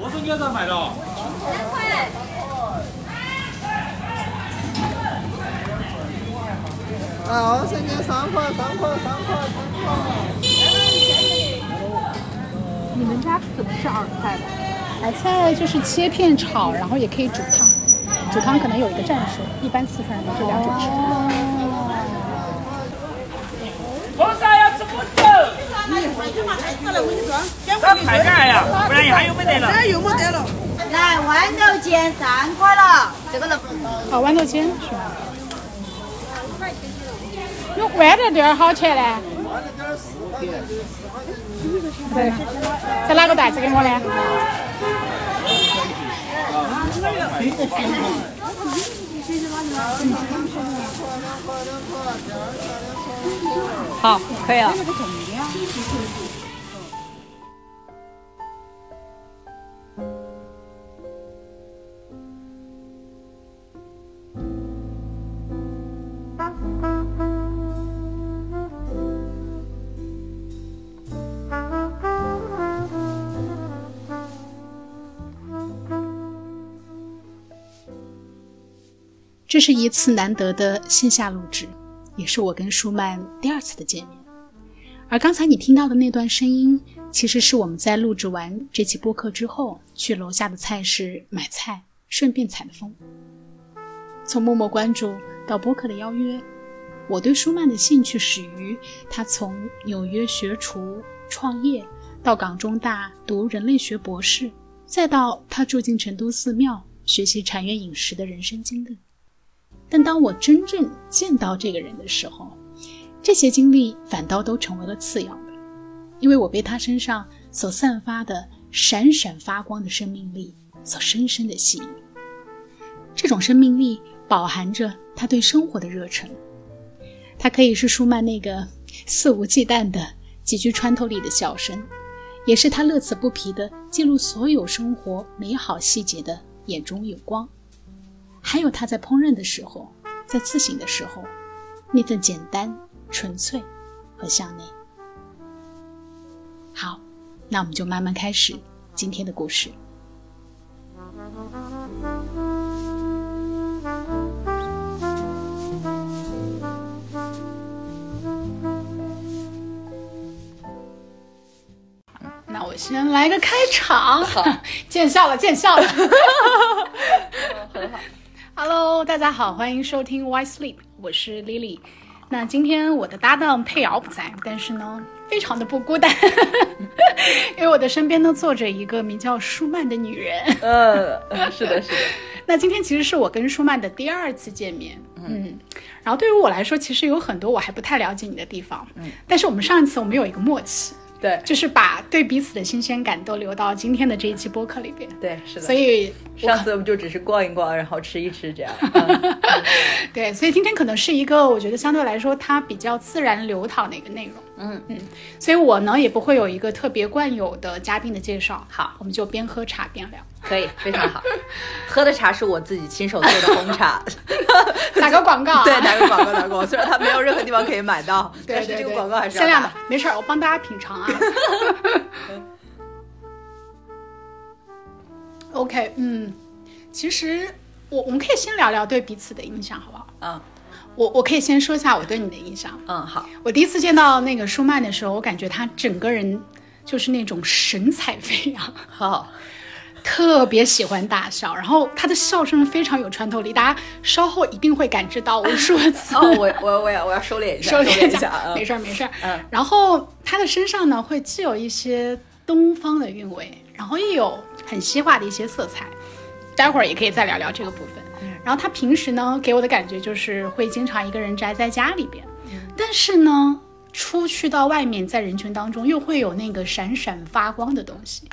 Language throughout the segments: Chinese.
我说你要咋卖的？啊，我说你三块，三块，三块，三块。你们家怎么是耳菜的？白菜就是切片炒，然后也可以煮汤。煮汤可能有一个战术，一般四川人都是两种吃。为啥要吃母酒？咋太干呀？不然还有没得了？又没得了。来，豌豆尖三块了，这个能不能？哦，豌豆尖是吧？那豌豆丁儿好钱呢？在在哪个袋子给我呢？好，可以了。这是一次难得的线下录制，也是我跟舒曼第二次的见面。而刚才你听到的那段声音，其实是我们在录制完这期播客之后，去楼下的菜市买菜，顺便采的风。从默默关注到播客的邀约，我对舒曼的兴趣始于他从纽约学厨创业，到港中大读人类学博士，再到他住进成都寺庙学习禅院饮食的人生经历。但当我真正见到这个人的时候，这些经历反倒都成为了次要的，因为我被他身上所散发的闪闪发光的生命力所深深的吸引。这种生命力饱含着他对生活的热忱，他可以是舒曼那个肆无忌惮的、极具穿透力的笑声，也是他乐此不疲的记录所有生活美好细节的眼中有光。还有他在烹饪的时候，在自省的时候，那份简单、纯粹和向内。好，那我们就慢慢开始今天的故事。那我先来个开场，见笑了，见笑了。很好。Hello，大家好，欢迎收听 Why Sleep，我是 Lily。那今天我的搭档佩瑶不在，但是呢，非常的不孤单，因为我的身边呢坐着一个名叫舒曼的女人。嗯嗯，是的，是的。那今天其实是我跟舒曼的第二次见面，嗯，然后对于我来说，其实有很多我还不太了解你的地方，嗯，但是我们上一次我们有一个默契，对就是把对彼此的新鲜感都留到今天的这一期播客里边，对，是的。所以上次我们就只是逛一逛，然后吃一吃这样。嗯 对，所以今天可能是一个我觉得相对来说它比较自然流淌的一个内容。嗯嗯，所以我呢也不会有一个特别惯有的嘉宾的介绍。好我们就边喝茶边聊。可以，非常好。喝的茶是我自己亲手做的红茶。打个广告、啊，对，打个广告，打个广告。虽然它没有任何地方可以买到，对对对，但是这个广告还是要限量的。，没事儿，我帮大家品尝啊。OK，嗯，其实我我们可以先聊聊对彼此的印象，好不好？嗯我我可以先说一下我对你的印象。嗯，好。我第一次见到那个舒曼的时候，我感觉他整个人就是那种神采飞扬，好，特别喜欢大笑，然后他的笑声非常有穿透力，大家稍后一定会感知到无数次。哦，我我我要我要收敛一下，收敛一下啊。没事儿没事儿。嗯然后他的身上呢，会既有一些东方的韵味，然后又有很西化的一些色彩。待会儿也可以再聊聊这个部分。然后他平时呢，给我的感觉就是会经常一个人宅在家里边，但是呢，出去到外面，在人群当中又会有那个闪闪发光的东西。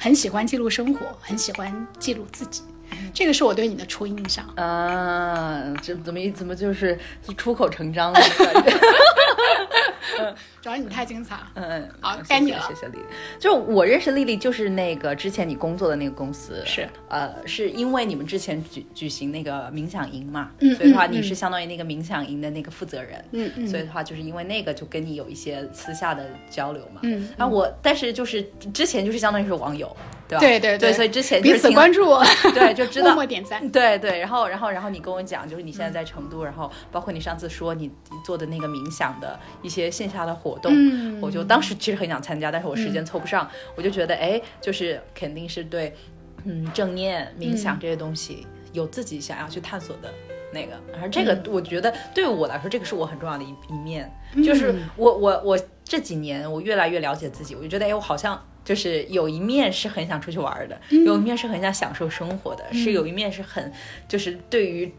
很喜欢记录生活，很喜欢记录自己，这个是我对你的初印象。啊，这怎么一怎么就是出口成章了？主要你太精彩了。嗯，好该你了。谢谢丽丽。就我认识丽丽，就是那个之前你工作的那个公司，是。呃，是因为你们之前举举行那个冥想营嘛，嗯所以的话你是相当于那个冥想营的那个负责人，嗯嗯。所以的话就是因为那个就跟你有一些私下的交流嘛，嗯然后我但是就是之前就是相当于是网友，对吧？对对对，所以之前就是听彼此关注，对，就知道。默默点赞。对对，然后然后然后你跟我讲，就是你现在在成都，然后包括你上次说你你做的那个冥想的一些线下的活动，嗯我就当时其实很想参加，但是我时间凑不上，我就觉得哎，就是肯定是对，嗯，正念冥想这些东西、有自己想要去探索的。那个，而这个我觉得对我来说，这个是我很重要的一一面，就是我我我这几年我越来越了解自己，我就觉得哎，我好像就是有一面是很想出去玩的，有一面是很想享受生活的，是有一面是很就是对于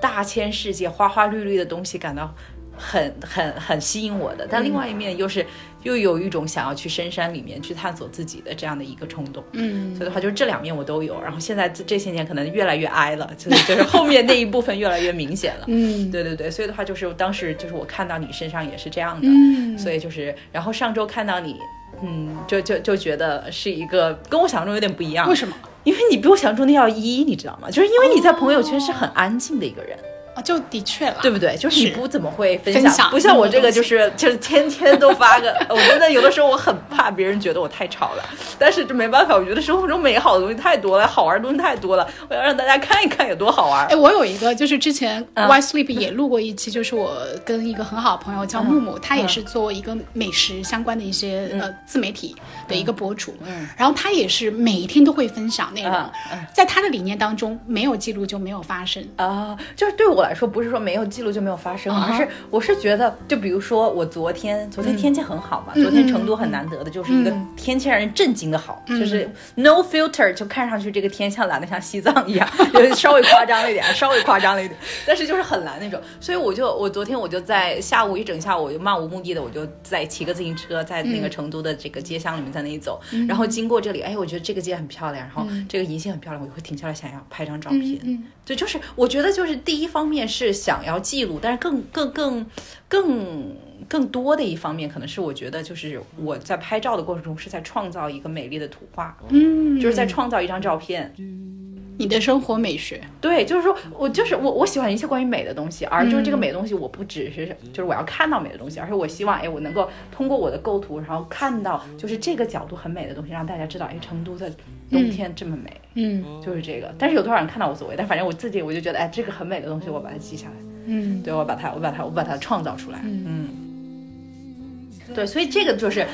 大千世界花花绿绿的东西感到很很很吸引我的，但另外一面又是又有一种想要去深山里面去探索自己的这样的一个冲动。嗯所以的话，就是这两面我都有。然后现在这这些年可能越来越挨了，就是就是后面那一部分越来越明显了。嗯对对对，所以的话就是当时就是我看到你身上也是这样的，嗯所以就是然后上周看到你。嗯，就就就觉得是一个跟我想象中有点不一样。为什么？因为你比我想象中的要一，你知道吗？就是因为你在朋友圈是很安静的一个人。啊，就的确了，对不对？就是你不怎么会分分享不像我这个就是就是天天都发个，我真的有的时候我很怕别人觉得我太吵了，但是这没办法，我觉得生活中美好的东西太多了，好玩的东西太多了，我要让大家看一看有多好玩哎，。我有一个，就是之前嗯。Y Sleep 也录过一期，就是我跟一个很好的朋友叫木木，他也是做一个美食相关的一些、呃自媒体的一个博主，嗯。然后他也是每一天都会分享内容，在他的理念当中，没有记录就没有发生。啊、就是对我来说，不是说没有记录就没有发生，而是我是觉得，就比如说我昨天，昨天天气很好嘛，昨天成都很难得的就是一个嗯。天气让人震惊的好，就是 no filter，就看上去这个天像蓝的像西藏一样，有稍微夸张了一点，稍微夸张了一点，但是就是很蓝那种，所以我就我昨天我就在下午一整下午，我就漫无目的的，我就在骑个自行车，在那个成都的这个街巷里面在那里走，然后经过这里，哎，我觉得这个街很漂亮，然后这个银杏很漂亮，我就会停下来想要拍张照片，嗯。对，就是我觉得就是第一方面是想要记录，但是更更更更更多的一方面，可能是我觉得就是我在拍照的过程中是在创造一个美丽的图画，嗯，就是在创造一张照片。你的生活美学，对，就是说我就是我我喜欢一切关于美的东西，而就是这个美的东西，我不只是就是我要看到美的东西，而是我希望哎，我能够通过我的构图，然后看到就是这个角度很美的东西，让大家知道哎，成都的冬天这么美。嗯。就是这个，但是有多少人看到无所谓，但反正我自己我就觉得，哎，这个很美的东西，我把它记下来，嗯。对我把它，我把它，我把它创造出来，嗯。对，所以这个就是，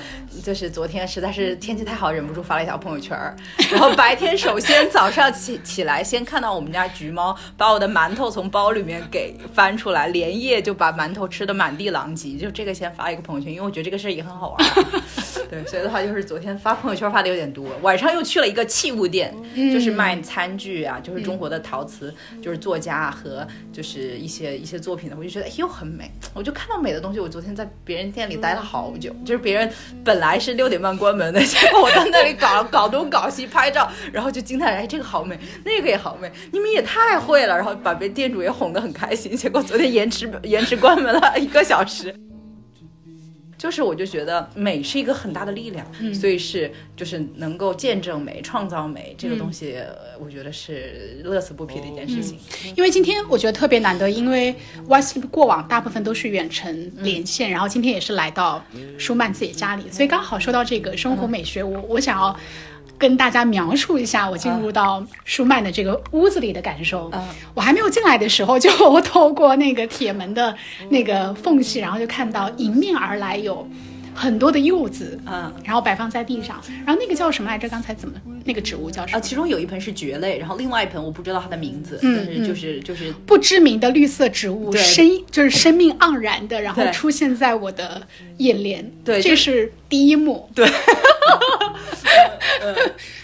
就是昨天实在是天气太好，忍不住发了一条朋友圈儿。然后白天首先早上起起来，先看到我们家橘猫把我的馒头从包里面给翻出来，连夜就把馒头吃的满地狼藉。就这个先发一个朋友圈，因为我觉得这个事儿也很好玩儿。对，所以的话就是昨天发朋友圈发的有点多，晚上又去了一个器物店，就是卖餐具啊，就是中国的陶瓷，就是作家和就是一些一些作品的，我就觉得哎又很美，我就看到美的东西。我昨天在别人店里待了好久，就是别人本来是六点半关门的，结果我在那里搞 搞东搞西拍照，然后就惊叹哎这个好美，那个也好美，你们也太会了，然后把别店主也哄得很开心。结果昨天延迟延迟关门了一个小时。就是我就觉得美是一个很大的力量，所以是就是能够见证美、创造美这个东西，呃我觉得是乐此不疲的一件事情。因为今天我觉得特别难得，因为 Y Sleep 过往大部分都是远程连线，然后今天也是来到舒曼自己家里，所以刚好说到这个生活美学，我我想要。跟大家描述一下我进入到舒曼的这个屋子里的感受。嗯我还没有进来的时候，就透过那个铁门的那个缝隙，然后就看到迎面而来有很多的柚子，嗯然后摆放在地上。然后那个叫什么来着？刚才怎么那个植物叫什啊，么？其中有一盆是蕨类，然后另外一盆我不知道它的名字，嗯但是就是就是不知名的绿色植物，生就是生命盎然的，然后出现在我的眼帘。对这是第一幕。对，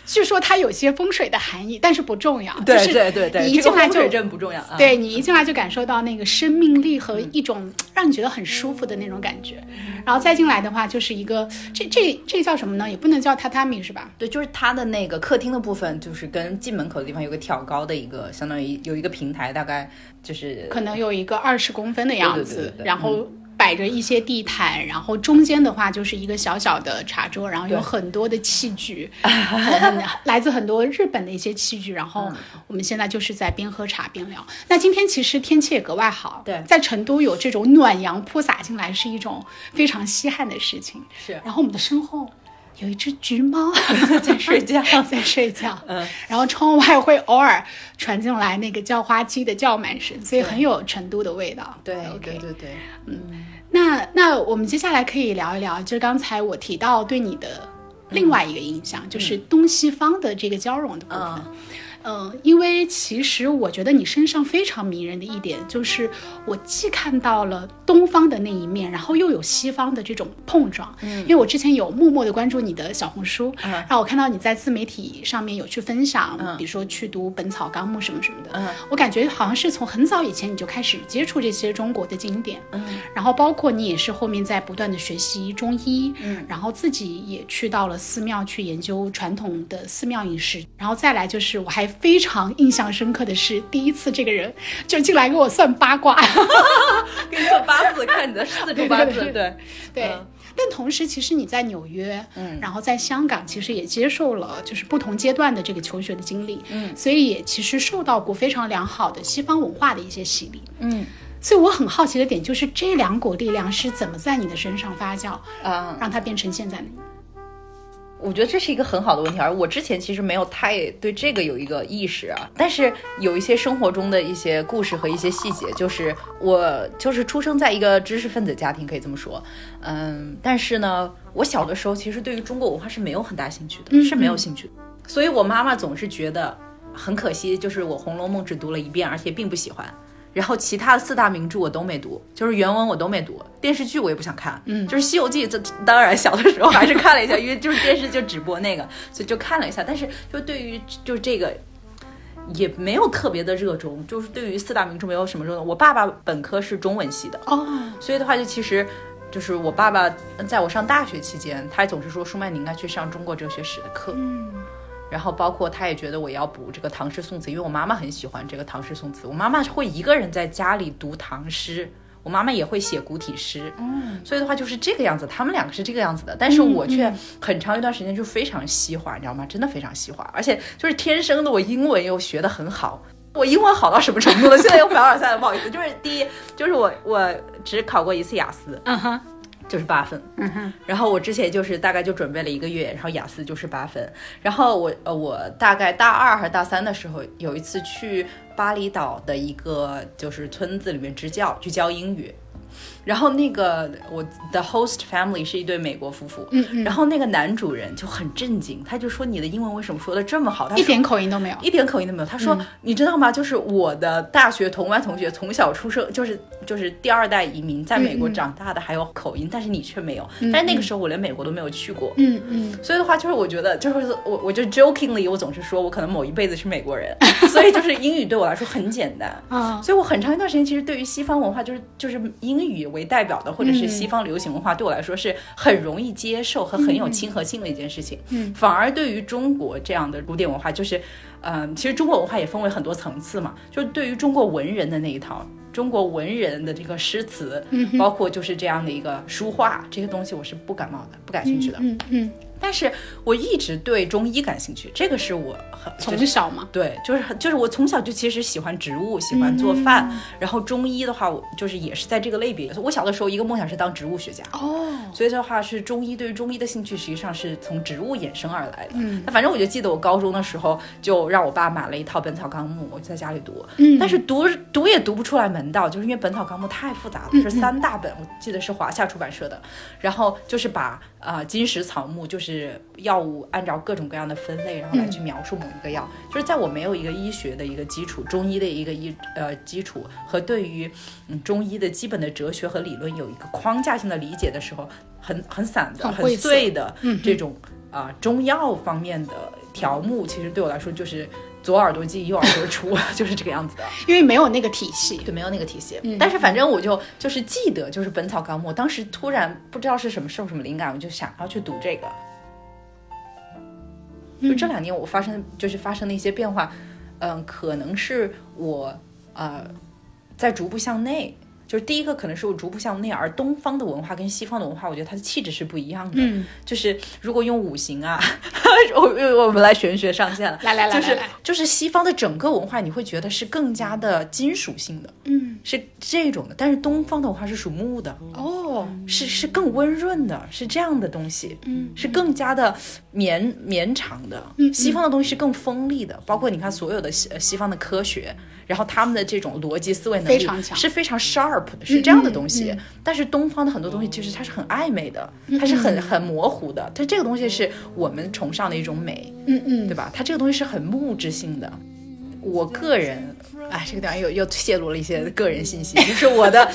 据说它有些风水的含义，但是不重要。对就是对对对，你一进来就不重要啊。对你一进来就感受到那个生命力和一种让你觉得很舒服的那种感觉，然后再进来的话就是一个这这这个叫什么呢？也不能叫榻榻米是吧？对，就是它的那个客厅的部分，就是跟进门口的地方有个挑高的一个，相当于有一个平台，大概就是可能有一个二十公分的样子，对对对对对然后。摆着一些地毯，然后中间的话就是一个小小的茶桌，然后有很多的器具，很来自很多日本的一些器具。然后我们现在就是在边喝茶边聊。那今天其实天气也格外好，对在成都有这种暖阳铺洒进来是一种非常稀罕的事情。是然后我们的身后。有一只橘猫 在睡觉 在睡觉。嗯，然后窗外会偶尔传进来那个叫花鸡的叫卖声，所以很有成都的味道。对对对对，那那我们接下来可以聊一聊，就是刚才我提到对你的另外一个印象，就是东西方的这个交融的部分。嗯嗯，因为其实我觉得你身上非常迷人的一点，就是我既看到了东方的那一面，然后又有西方的这种碰撞。嗯，因为我之前有默默的关注你的小红书，嗯然后我看到你在自媒体上面有去分享，比如说去读《本草纲目》什么什么的。嗯，我感觉好像是从很早以前你就开始接触这些中国的经典。嗯，然后包括你也是后面在不断的学习中医，嗯，然后自己也去到了寺庙去研究传统的寺庙饮食，然后再来就是我还非常印象深刻的是第一次这个人就进来给我算八卦，给你算八字，看你的四柱八字，对对对。嗯。但同时，其实你在纽约，嗯，然后在香港，其实也接受了就是不同阶段的这个求学的经历，嗯，所以也其实受到过非常良好的西方文化的一些洗礼，嗯。所以我很好奇的点就是这两股力量是怎么在你的身上发酵，啊。让它变成现在的你？我觉得这是一个很好的问题，而我之前其实没有太对这个有一个意识啊。但是有一些生活中的一些故事和一些细节，就是我就是出生在一个知识分子家庭，可以这么说，嗯，但是呢，我小的时候其实对于中国文化是没有很大兴趣的，嗯是没有兴趣的，所以我妈妈总是觉得很可惜，就是我《红楼梦》只读了一遍，而且并不喜欢。然后其他的四大名著我都没读，就是原文我都没读，电视剧我也不想看，嗯，就是《西游记》这当然小的时候还是看了一下，因为就是电视就只播那个，所以就看了一下。但是就对于就这个也没有特别的热衷，就是对于四大名著没有什么热衷。我爸爸本科是中文系的，哦，所以的话就其实。就是我爸爸在我上大学期间，他总是说舒曼你应该去上中国哲学史的课，嗯然后包括他也觉得我要补这个唐诗宋词，因为我妈妈很喜欢这个唐诗宋词。我妈妈会一个人在家里读唐诗，我妈妈也会写古体诗，嗯，所以的话就是这个样子，他们两个是这个样子的，但是我却很长一段时间就非常西化，你知道吗？真的非常西化，而且就是天生的我英文又学得很好。我英文好到什么程度了？现在又凡尔赛了，不好意思。就是第一，就是我我只考过一次雅思，嗯哼，就是八分。嗯哼，然后我之前就是大概就准备了一个月，然后雅思就是八分。然后我呃我大概大二还是大三的时候，有一次去巴厘岛的一个就是村子里面支教，去教英语。然后那个我的 host family 是一对美国夫妇，嗯嗯，然后那个男主人就很震惊，他就说你的英文为什么说的这么好？他一点口音都没有。一点口音都没有。他说：“你知道吗？就是我的大学同班同学，从小出生就是就是第二代移民，在美国长大的，还有口音，但是你却没有。但是那个时候我连美国都没有去过，嗯嗯，所以的话就是我觉得就是我我就 jokingly 我总是说我可能某一辈子是美国人，所以就是英语对我来说很简单。啊，所以我很长一段时间其实对于西方文化就是就是英语为代表的或者是西方流行文化对我来说是很容易接受和很有亲和性的一件事情。嗯，反而对于中国这样的古典文化，就是嗯、其实中国文化也分为很多层次嘛，就是对于中国文人的那一套。中国文人的这个诗词，嗯包括就是这样的一个书画这些东西，我是不感冒的，不感兴趣的。嗯嗯，但是我一直对中医感兴趣，这个是我很从小嘛，对，就是很就是我从小就其实喜欢植物，喜欢做饭，然后中医的话，我就是也是在这个类别。我小的时候一个梦想是当植物学家，哦，所以的话是中医对于中医的兴趣实际上是从植物衍生而来的。嗯。那反正我就记得我高中的时候就让我爸买了一套《本草纲目》，我就在家里读，嗯。但是读读也读不出来门道，就是因为《本草纲目》太复杂了，是三大本，我记得是华夏出版社的，然后就是把呃金石草木就是药物按照各种各样的分类，然后来去描述某一个药，就是在我没有一个医学的一个基础，中医的一个医呃基础和对于嗯中医的基本的哲学和理论有一个框架性的理解的时候，很很散的、很很碎的这种啊、中药方面的条目，其实对我来说就是左耳朵进右耳朵出，就是这个样子的。因为没有那个体系。对没有那个体系。但是反正我就就是记得，就是《本草纲目》，当时突然不知道是什么受什么灵感，我就想要去读这个。就这两年我发生就是发生的一些变化，嗯，可能是我呃在逐步向内。就是第一个可能是我逐步向内，而东方的文化跟西方的文化，我觉得它的气质是不一样的。嗯，就是如果用五行啊，我我们来玄学上线了，来来来就是就是西方的整个文化，你会觉得是更加的金属性的，嗯，是这种的，但是东方的文化是属木的，哦，是是更温润的，是这样的东西，嗯，是更加的绵绵长的。嗯西方的东西是更锋利的，包括你看所有的西呃西方的科学，然后他们的这种逻辑思维能力非常强是非常 sharp 的，是这样的东西。嗯但是东方的很多东西其实它是很暧昧的，它是很很模糊的，它这个东西是我们崇尚的一种美。嗯嗯，对吧？它这个东西是很物质性的。我个人，哎，这个地方又又泄露了一些个人信息，就是我的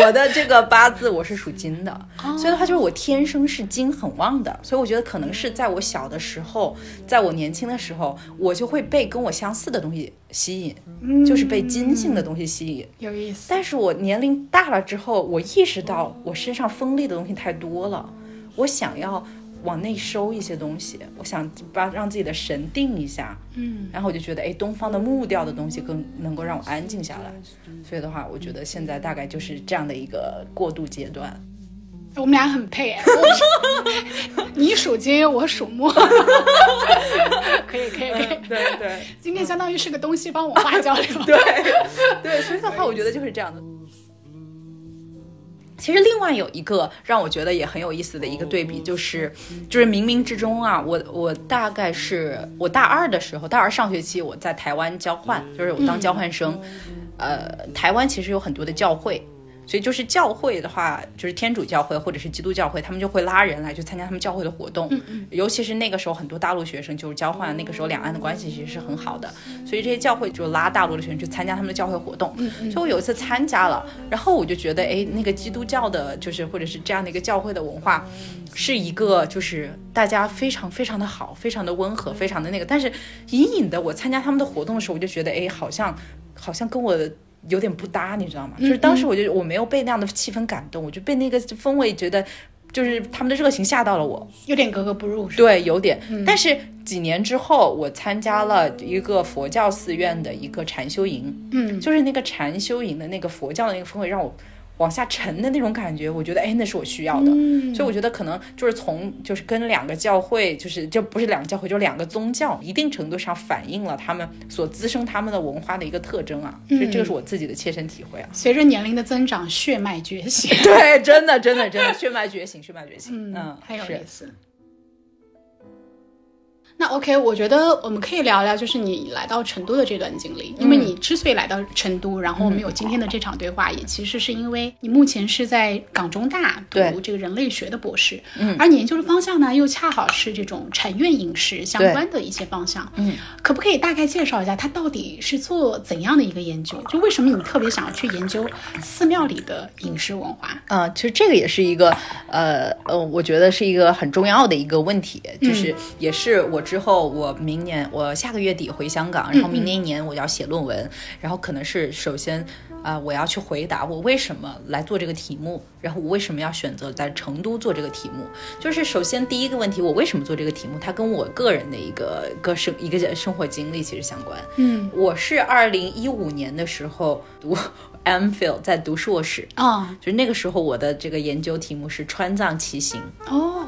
我的这个八字我是属金的，所以的话就是我天生是金很旺的，所以我觉得可能是在我小的时候，在我年轻的时候，我就会被跟我相似的东西吸引，就是被金性的东西吸引。有意思。但是我年龄大了之后，我意识到我身上锋利的东西太多了，我想要往内收一些东西，我想把让自己的神定一下，嗯，然后我就觉得，哎，东方的木调的东西更能够让我安静下来，所以的话，我觉得现在大概就是这样的一个过渡阶段。我们俩很配 你属金，我属木，可以可以可以。对对今天相当于是个东西帮我化交流。对对，所以的话，我觉得就是这样的。其实另外有一个让我觉得也很有意思的一个对比，就是就是冥冥之中啊，我我大概是我大二的时候，大二上学期我在台湾交换，就是我当交换生，呃，台湾其实有很多的教会。所以就是教会的话，就是天主教会或者是基督教会，他们就会拉人来去参加他们教会的活动。尤其是那个时候，很多大陆学生就是交换，那个时候两岸的关系其实是很好的，所以这些教会就拉大陆的学生去参加他们的教会活动。所以我有一次参加了，然后我就觉得，哎，那个基督教的，就是或者是这样的一个教会的文化，是一个就是大家非常非常的好，非常的温和，非常的那个。但是隐隐的，我参加他们的活动的时候，我就觉得，哎，好像好像跟我的。有点不搭，你知道吗？就是当时我就我没有被那样的气氛感动，我就被那个氛围觉得，就是他们的热情吓到了我。有点格格不入。对，有点。但是几年之后，我参加了一个佛教寺院的一个禅修营，嗯，就是那个禅修营的那个佛教的那个氛围，让我往下沉的那种感觉，我觉得哎，那是我需要的。所以我觉得可能就是从就是跟两个教会，就是这不是两个教会，就两个宗教，一定程度上反映了他们所滋生他们的文化的一个特征啊。所以这个是我自己的切身体会啊。随着年龄的增长，血脉觉醒。对，真的，真的，真的，血脉觉醒，血脉觉醒。嗯，是很有意思。那 OK，我觉得我们可以聊聊，就是你来到成都的这段经历。因为你之所以来到成都，然后我们有今天的这场对话，也其实是因为你目前是在港中大读这个人类学的博士，嗯，而你研究的方向呢，又恰好是这种产院饮食相关的一些方向，嗯，可不可以大概介绍一下，它到底是做怎样的一个研究？就为什么你特别想要去研究寺庙里的饮食文化？嗯、其实这个也是一个，呃呃，我觉得是一个很重要的一个问题，就是也是我之后我明年我下个月底回香港，然后明年一年我要写论文，然后可能是首先。啊、我要去回答我为什么来做这个题目，然后我为什么要选择在成都做这个题目。就是首先第一个问题，我为什么做这个题目？它跟我个人的一个个生一个生活经历其实相关。嗯，我是二零一五年的时候读 MPhil，在读硕士，啊、就是那个时候，我的这个研究题目是川藏骑行。哦，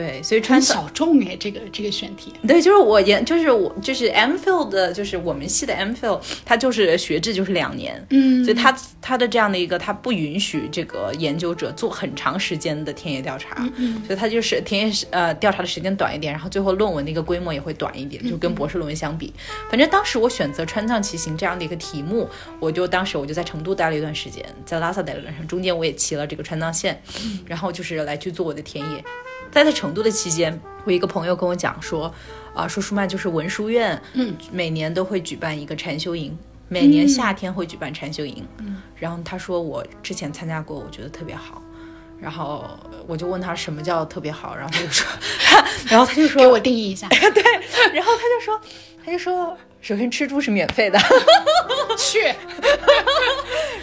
对，所以穿很小众哎，这个这个选题。对，就是我研，就是我就是 MPhil 的，就是我们系的 MPhil，它就是学制就是两年，嗯所以它它的这样的一个，它不允许这个研究者做很长时间的田野调查，嗯所以它就是田野呃调查的时间短一点，然后最后论文的一个规模也会短一点，就跟博士论文相比。反正当时我选择川藏骑行这样的一个题目，我就当时我就在成都待了一段时间，在拉萨待了一段时间，中间我也骑了这个川藏线，然后就是来去做我的田野。在在成都的期间，我一个朋友跟我讲说，啊、说舒曼就是文殊院，嗯，每年都会举办一个禅修营，每年夏天会举办禅修营，嗯，然后他说我之前参加过，我觉得特别好。然后我就问他什么叫特别好，然后他就说，然后他就说给我定义一下，对然后他就说，他就说，首先吃猪是免费的，去，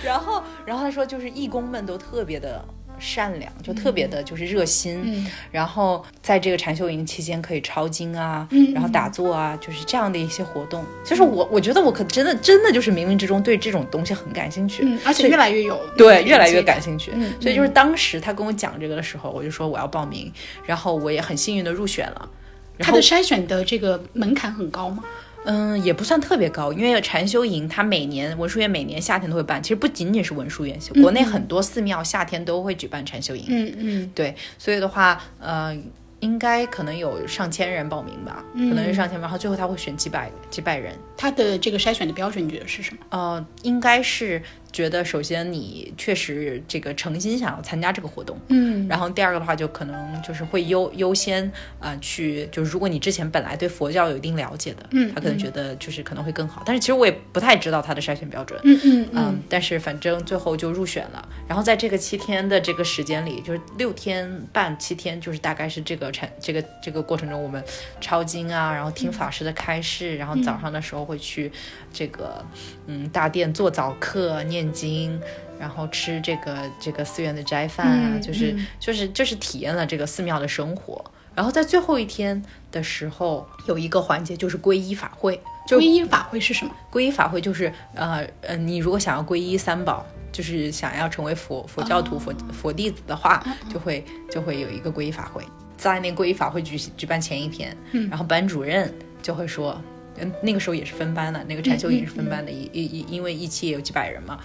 然后，然后他说，就是义工们都特别的善良，就特别的就是热心。嗯然后在这个禅修营期间可以抄经啊，嗯然后打坐啊，就是这样的一些活动。就是我我觉得我可真的真的就是冥冥之中对这种东西很感兴趣。嗯，而且越来越有对，越来越感兴趣。嗯所以就是当时他跟我讲这个的时候，我就说我要报名，然后我也很幸运的入选了。然后它的筛选的这个门槛很高吗？嗯，也不算特别高，因为禅修营它每年文殊院每年夏天都会办，其实不仅仅是文殊院，国内很多寺庙夏天都会举办禅修营。嗯嗯对，所以的话，呃，应该可能有上千人报名吧，可能是上千人，然后最后他会选几百几百人。他的这个筛选的标准你觉得是什么？呃，应该是觉得首先你确实这个诚心想要参加这个活动，嗯。然后第二个的话就可能就是会优优先呃去，就是如果你之前本来对佛教有一定了解的，嗯他可能觉得就是可能会更好，但是其实我也不太知道他的筛选标准，嗯嗯嗯，但是反正最后就入选了。然后在这个七天的这个时间里，就是六天半七天，就是大概是这个产这个这个过程中，我们抄经啊，然后听法师的开示，然后早上的时候会去这个嗯大殿做早课念经。然后吃这个这个寺院的斋饭啊，嗯就是嗯就是就是体验了这个寺庙的生活。然后在最后一天的时候，有一个环节就是皈依法会，就皈依法会是什么？皈依法会就是呃呃，你如果想要皈依三宝，就是想要成为佛佛教徒、佛佛弟子的话，就会就会有一个皈依法会。在那皈依法会举举办前一天，然后班主任就会说，嗯，那个时候也是分班的，那个禅修也是分班的，一一一因为一期也有几百人嘛，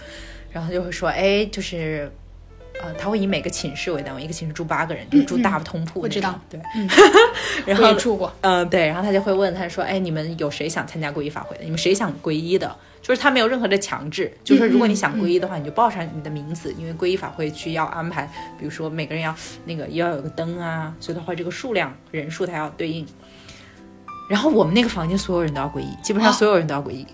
然后就会说，哎，就是。呃，他会以每个寝室为单位，一个寝室住八个人，就是住大通铺、我知道，对。嗯 然后住过。嗯，对，然后他就会问他说：“哎，你们有谁想参加皈依法会的？你们谁想皈依的？就是他没有任何的强制，就是说如果你想皈依的话，你就报上你的名字，因为皈依法会需要安排，比如说每个人要那个要有个灯啊，所以的话这个数量人数它要对应。然后我们那个房间所有人都要皈依，基本上所有人都要皈依。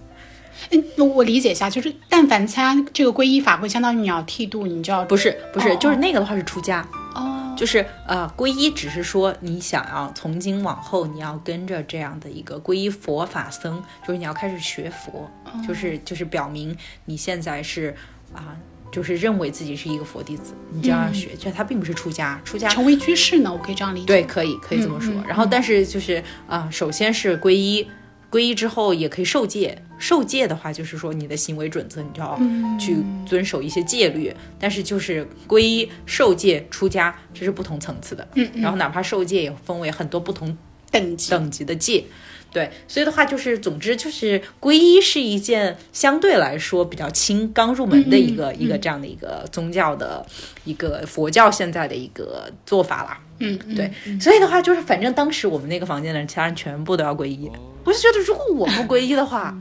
嗯，我我理解一下，就是但凡参加这个皈依法会，相当于你要剃度，你就要不是不是，哦就是那个的话是出家，哦，就是呃，皈依只是说你想要从今往后你要跟着这样的一个皈依佛法僧，就是你要开始学佛，就是就是表明你现在是啊、就是认为自己是一个佛弟子，你这样学，就他并不是出家，出家成为居士呢，我可以这样理解。对，可以可以这么说。然后，但是就是啊、首先是皈依，皈依之后也可以受戒。受戒的话，就是说你的行为准则，你就要去遵守一些戒律。但是就是皈依、受戒、出家，这是不同层次的。然后哪怕受戒也分为很多不同等级等级的戒。对，所以的话就是，总之就是皈依是一件相对来说比较轻、刚入门的一个、一个这样的一个宗教的一个佛教现在的一个做法啦。嗯，嗯对，所以的话就是，反正当时我们那个房间的人，其他人全部都要皈依。我就觉得，如果我不皈依的话，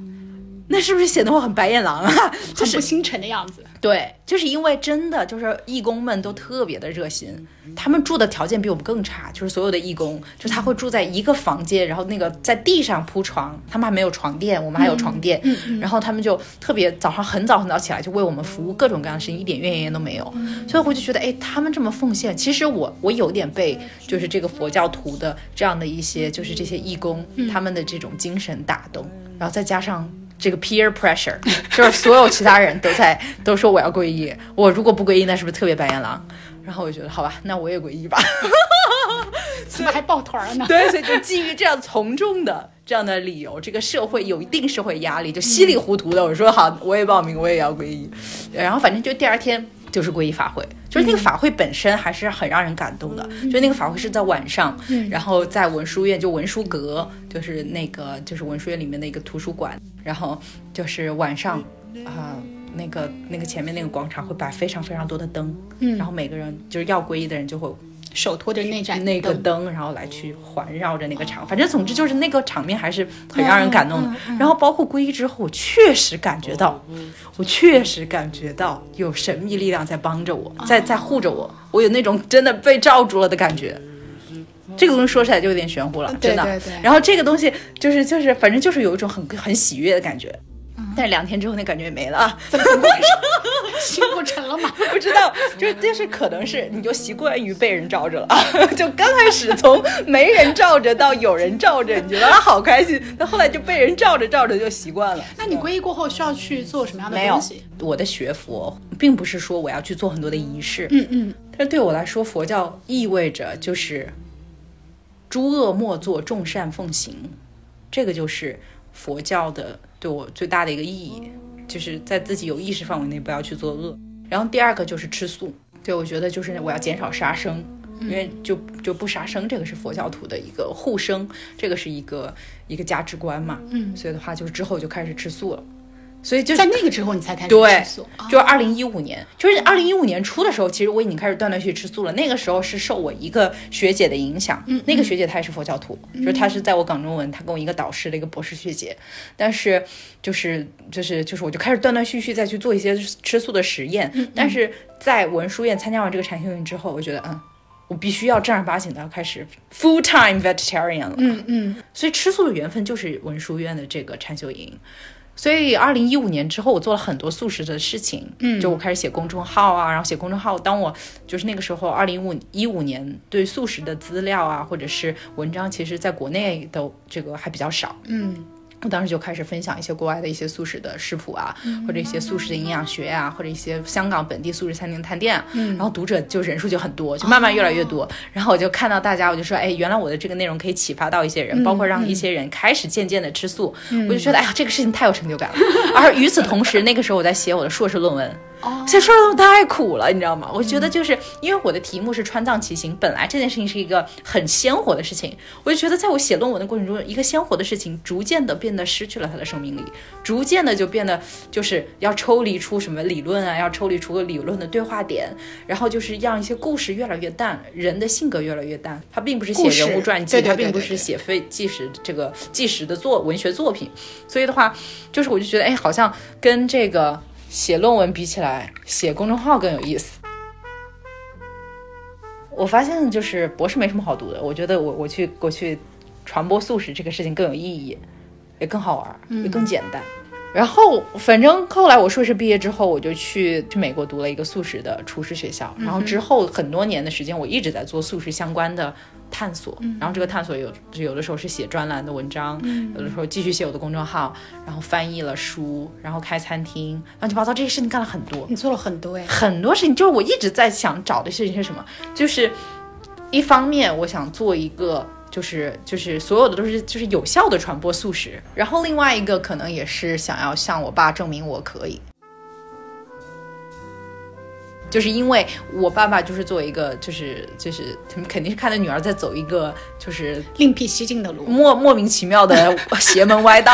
那是不是显得我很白眼狼啊？就是很不心诚的样子。对，就是因为真的就是义工们都特别的热心，他们住的条件比我们更差，就是所有的义工，就他会住在一个房间，然后那个在地上铺床，他们还没有床垫，我们还有床垫，然后他们就特别早上很早很早起来就为我们服务各种各样的事情，一点怨言都没有，所以我就觉得，哎，他们这么奉献，其实我我有点被就是这个佛教徒的这样的一些就是这些义工、他们的这种精神打动，然后再加上。这个 peer pressure，就是所有其他人都在都说我要皈依，我如果不皈依，那是不是特别白眼狼？然后我就觉得好吧，那我也皈依吧。怎么还抱团了呢？对，所以就基于这样从众的这样的理由，这个社会有一定社会压力，就稀里糊涂的我说好，我也报名，我也要皈依。然后反正就第二天就是皈依法会，就是那个法会本身还是很让人感动的。就那个法会是在晚上，然后在文殊院，就文殊阁，就是那个就是文殊院里面的一个图书馆，然后就是晚上啊。那个那个前面那个广场会摆非常非常多的灯，嗯然后每个人就是要皈依的人就会手托着那盏那个灯灯，然后来去环绕着那个场，反正总之就是那个场面还是很让人感动的。然后包括皈依之后，我确实感觉到，我确实感觉到有神秘力量在帮着我，在在护着我，我有那种真的被罩住了的感觉。这个东西说起来就有点玄乎了，真的。然后这个东西就是就是，反正就是有一种很很喜悦的感觉。但是两天之后那感觉也没了啊，怎么回事？心 不成了吗？不知道，就就是可能是你就习惯于被人罩着了，就刚开始从没人罩着到有人罩着，你觉得啊好开心，但后来就被人罩着罩着就习惯了。那你皈依过后需要去做什么样的没有东西？，我的学佛并不是说我要去做很多的仪式，嗯嗯，但对我来说，佛教意味着就是诸恶莫作，众善奉行，这个就是佛教的对我最大的一个意义，就是在自己有意识范围内不要去作恶。然后第二个就是吃素，对我觉得就是我要减少杀生，因为就就不杀生，这个是佛教徒的一个护生，这个是一个一个价值观嘛。嗯，所以的话就是之后就开始吃素了。所以就在那个之后你才开始对吃素，哦就是二零一五年，就是二零一五年初的时候，其实我已经开始断断续续吃素了。那个时候是受我一个学姐的影响，嗯那个学姐她也是佛教徒，就是她是在我港中文，她跟我一个导师的一个博士学姐。但是就是就是就是，我就开始断断续续再去做一些吃素的实验。嗯但是在文殊院参加完这个禅修营之后，我觉得嗯。我必须要正儿八经的要开始 full time vegetarian 了，嗯嗯，所以吃素的缘分就是文殊院的这个禅修营。所以，二零一五年之后，我做了很多素食的事情。嗯，就我开始写公众号啊，然后写公众号。当我就是那个时候，二零五一五年对素食的资料啊，或者是文章，其实在国内的这个还比较少。嗯，我当时就开始分享一些国外的一些素食的食谱啊，或者一些素食的营养学呀、或者一些香港本地素食餐厅探店啊。然后读者就人数就很多，就慢慢越来越多。然后我就看到大家，我就说，哎，原来我的这个内容可以启发到一些人，包括让一些人开始渐渐的吃素。我就觉得，哎呀，这个事情太有成就感了。而与此同时，那个时候我在写我的硕士论文。写硕士论文太苦了，你知道吗？我觉得就是因为我的题目是川藏骑行，本来这件事情是一个很鲜活的事。情，我就觉得在我写论文的过程中，一个鲜活的事。情逐渐的变得失去了它的生命力，逐渐的就变得就是要抽离出什么理论啊，要抽离出个理论的对话点，然后就是让一些故事。越来越淡，人的性格越来越淡。它并不是写人物传记，对对它并不是写非纪实这个纪实的作文学作品，所以的话，就是我就觉得，哎，好像跟这个写论文比起来，写公众号更有意思。我发现就是博士没什么好读的，我觉得我我去我去传播素食这个事情更有意义，也更好玩，也更简单。然后反正后来我硕士毕业之后，我就去去美国读了一个素食的厨师学校，然后之后很多年的时间，我一直在做素食相关的探索。然后这个探索有有的时候是写专栏的文章，有的时候继续写我的公众号，然后翻译了书，然后开餐厅，乱七八糟这些事情干了很多。你做了很多哎，很多事情，就是我一直在想找的事情是什么，就是一方面我想做一个。就是就是所有的都是就是有效的传播素食，然后另外一个可能也是想要向我爸证明我可以，就是因为我爸爸就是作为一个就是就是肯定是看着女儿在走一个就是另辟蹊径的路。莫莫名其妙的 邪门歪道。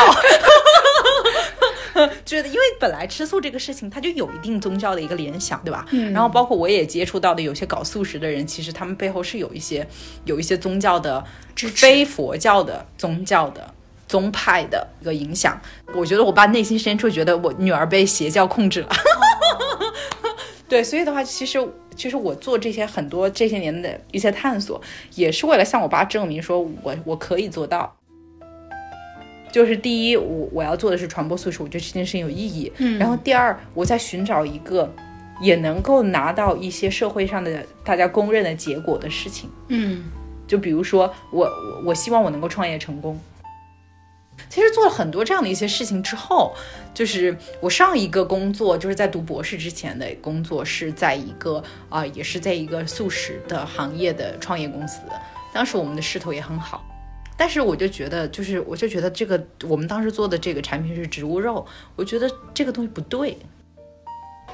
觉得，因为本来吃素这个事情，它就有一定宗教的一个联想，对吧？嗯。然后包括我也接触到的有些搞素食的人，其实他们背后是有一些有一些宗教的非佛教的宗教的宗派的一个影响。我觉得我爸内心深处觉得我女儿被邪教控制了。对，所以的话，其实其实我做这些很多这些年的一些探索，也是为了向我爸证明，说我我可以做到。就是第一，我我要做的是传播素食，我觉得这件事情有意义。嗯，然后第二，我在寻找一个也能够拿到一些社会上的大家公认的结果的事情。嗯，就比如说，我我我希望我能够创业成功。其实做了很多这样的一些事情之后，就是我上一个工作，就是在读博士之前的工作，是在一个啊、也是在一个素食的行业的创业公司。当时我们的势头也很好，但是我就觉得，就是我就觉得这个我们当时做的这个产品是植物肉，我觉得这个东西不对。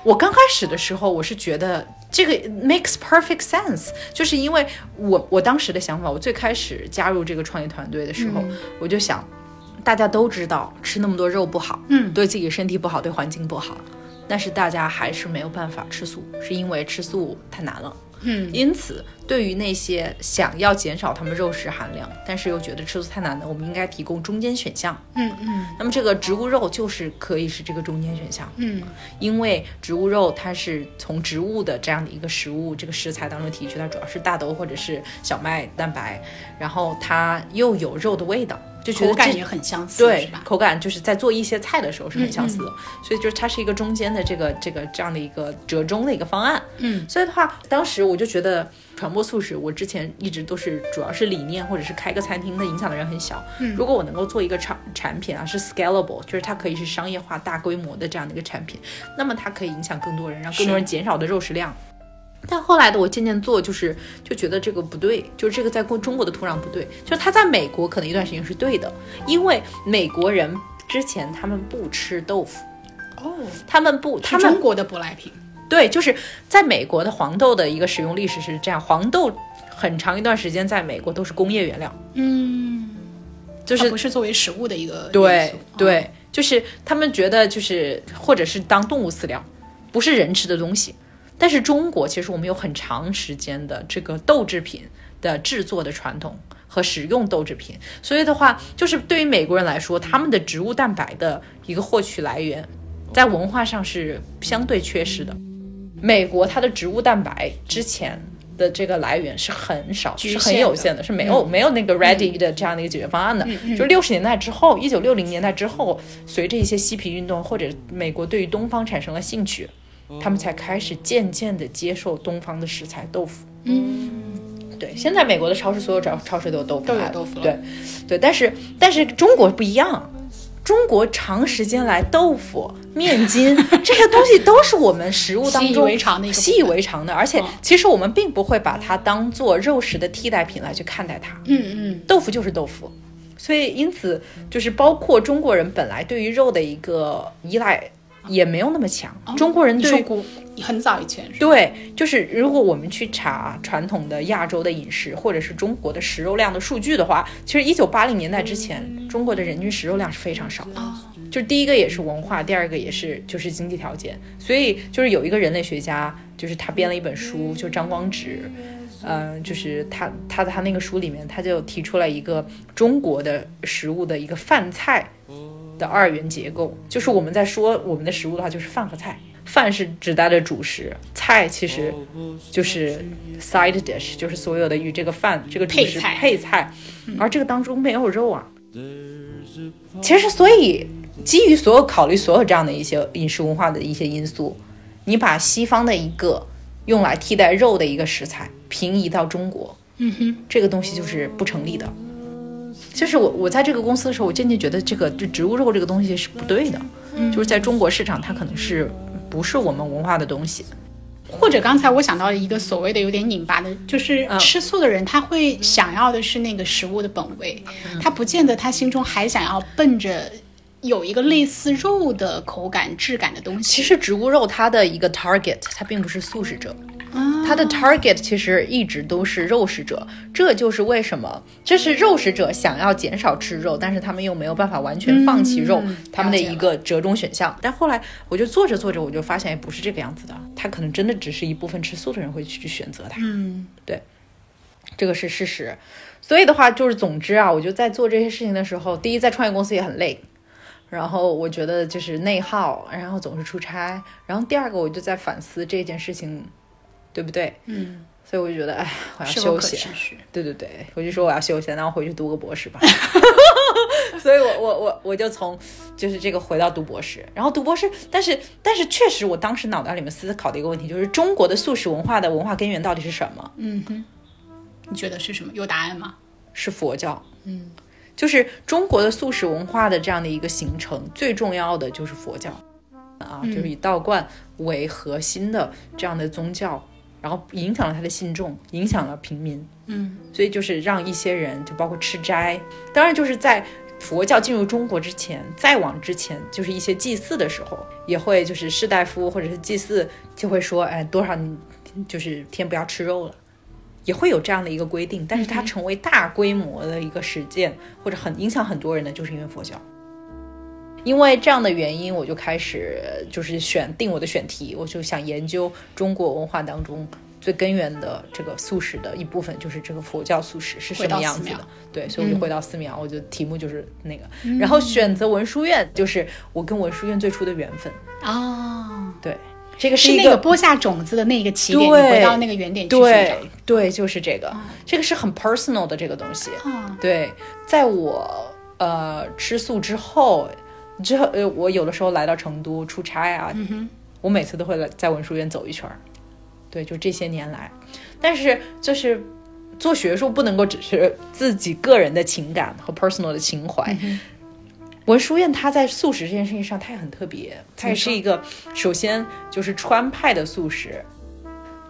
我刚开始的时候，我是觉得这个 makes perfect sense，就是因为我我当时的想法，我最开始加入这个创业团队的时候，我就想，大家都知道吃那么多肉不好，嗯对自己身体不好，对环境不好，但是大家还是没有办法吃素，是因为吃素太难了。嗯，因此，对于那些想要减少他们肉食含量，但是又觉得吃素太难的，我们应该提供中间选项。嗯嗯那么这个植物肉就是可以是这个中间选项。嗯因为植物肉它是从植物的这样的一个食物这个食材当中提取，它主要是大豆或者是小麦蛋白，然后它又有肉的味道，就觉得这口感也很相似，对？口感就是在做一些菜的时候是很相似的，所以就是它是一个中间的这个这个这样的一个折中的一个方案。嗯，所以的话，当时我就觉得传播素食，我之前一直都是主要是理念或者是开个餐厅它影响的人很小。嗯，如果我能够做一个产产品啊，是 scalable，就是它可以是商业化、大规模的这样的一个产品，那么它可以影响更多人，让更多人减少的肉食量。但后来的我渐渐做，就是就觉得这个不对，就是这个在中国的土壤不对，就是它在美国可能一段时间是对的，因为美国人之前他们不吃豆腐，哦，他们不，他们中国的舶来品。对，就是在美国的黄豆的一个使用历史是这样，黄豆很长一段时间在美国都是工业原料，嗯，就是不是作为食物的一个对对，就是他们觉得就是或者是当动物饲料，不是人吃的东西。但是中国其实我们有很长时间的这个豆制品的制作的传统和使用豆制品，所以的话，就是对于美国人来说，他们的植物蛋白的一个获取来源，在文化上是相对缺失的。美国它的植物蛋白之前的这个来源是很少，是很有限的，是没有、没有那个 ready 的这样的一个解决方案的。就六十年代之后，一九六零年代之后，随着一些嬉皮运动或者美国对于东方产生了兴趣，他们才开始渐渐的接受东方的食材豆腐。嗯，对，现在美国的超市所有超超市都有豆腐都有豆腐对，对，但是但是中国不一样。中国长时间来，豆腐、面筋 这些东西都是我们食物当中习以为常的一个部分。习以为常的，而且其实我们并不会把它当做肉食的替代品来去看待它。嗯嗯，豆腐就是豆腐，所以因此就是包括中国人本来对于肉的一个依赖也没有那么强。中国人对很早以前对，就是如果我们去查传统的亚洲的饮食，或者是中国的食肉量的数据的话，其实一九八零年代之前，中国的人均食肉量是非常少的。就第一个也是文化，第二个也是就是经济条件。所以就是有一个人类学家，就是他编了一本书，就张光直。呃，就是他他在他那个书里面，他就提出来一个中国的食物的一个饭菜的二元结构，就是我们在说我们的食物的话，就是饭和菜。饭是指代的主食，菜其实就是 side dish，就是所有的与这个饭这个主食配菜配菜，而这个当中没有肉啊。其实，所以基于所有考虑所有这样的一些饮食文化的一些因素，你把西方的一个用来替代肉的一个食材平移到中国，嗯哼，这个东西就是不成立的。就是我我在这个公司的时候，我渐渐觉得这个就植物肉这个东西是不对的，就是在中国市场它可能是不是我们文化的东西。或者刚才我想到了一个所谓的有点拧巴的，就是嗯吃素的人他会想要的是那个食物的本味，他不见得他心中还想要奔着有一个类似肉的口感质感的东西。其实植物肉它的一个 target，它并不是素食者，它的 target 其实一直都是肉食者。这就是为什么，这是肉食者想要减少吃肉，但是他们又没有办法完全放弃肉，他们的一个折中选项。但后来我就做着做着，我就发现也不是这个样子的，他可能真的只是一部分吃素的人会去选择它。嗯，对，这个是事实。所以的话，就是总之啊，我就在做这些事情的时候，第一，在创业公司也很累，然后我觉得就是内耗，然后总是出差，然后第二个我就在反思这件事情，对不对？嗯，所以我就觉得，哎，我要休息。对对对，我就说我要休息，那我回去读个博士吧。所以我我我我就从就是这个回到读博士，然后读博士，但是但是确实我当时脑袋里面思考的一个问题就是中国的素食文化的文化根源到底是什么？嗯哼，你觉得是什么？有答案吗？是佛教。嗯，就是中国的素食文化的这样的一个形成，最重要的就是佛教啊，就是以道观为核心的这样的宗教，然后影响了他的信众，影响了平民。嗯，所以就是让一些人，就包括吃斋，当然就是在佛教进入中国之前，再往之前，就是一些祭祀的时候，也会就是士大夫或者是祭祀就会说，哎，多少就是天不要吃肉了。也会有这样的一个规定，但是它成为大规模的一个实践，或者很影响很多人的，就是因为佛教。因为这样的原因，我就开始就是选定我的选题，我就想研究中国文化当中最根源的这个素食的一部分，就是这个佛教素食是什么样子的。对，所以我就回到寺庙，我就题目就是那个，然后选择文殊院，就是我跟文殊院最初的缘分。哦，对，这个是一那个播下种子的那个起点，回到那个原点去寻对找。对，就是这个，这个是很 personal 的这个东西。啊，对，在我呃吃素之后，之后呃，我有的时候来到成都出差啊，我每次都会来在文殊院走一圈儿。对，就这些年来，但是就是做学术不能够只是自己个人的情感和 personal 的情怀。文殊院它在素食这件事情上，它也很特别，它也是一个首先就是川派的素食。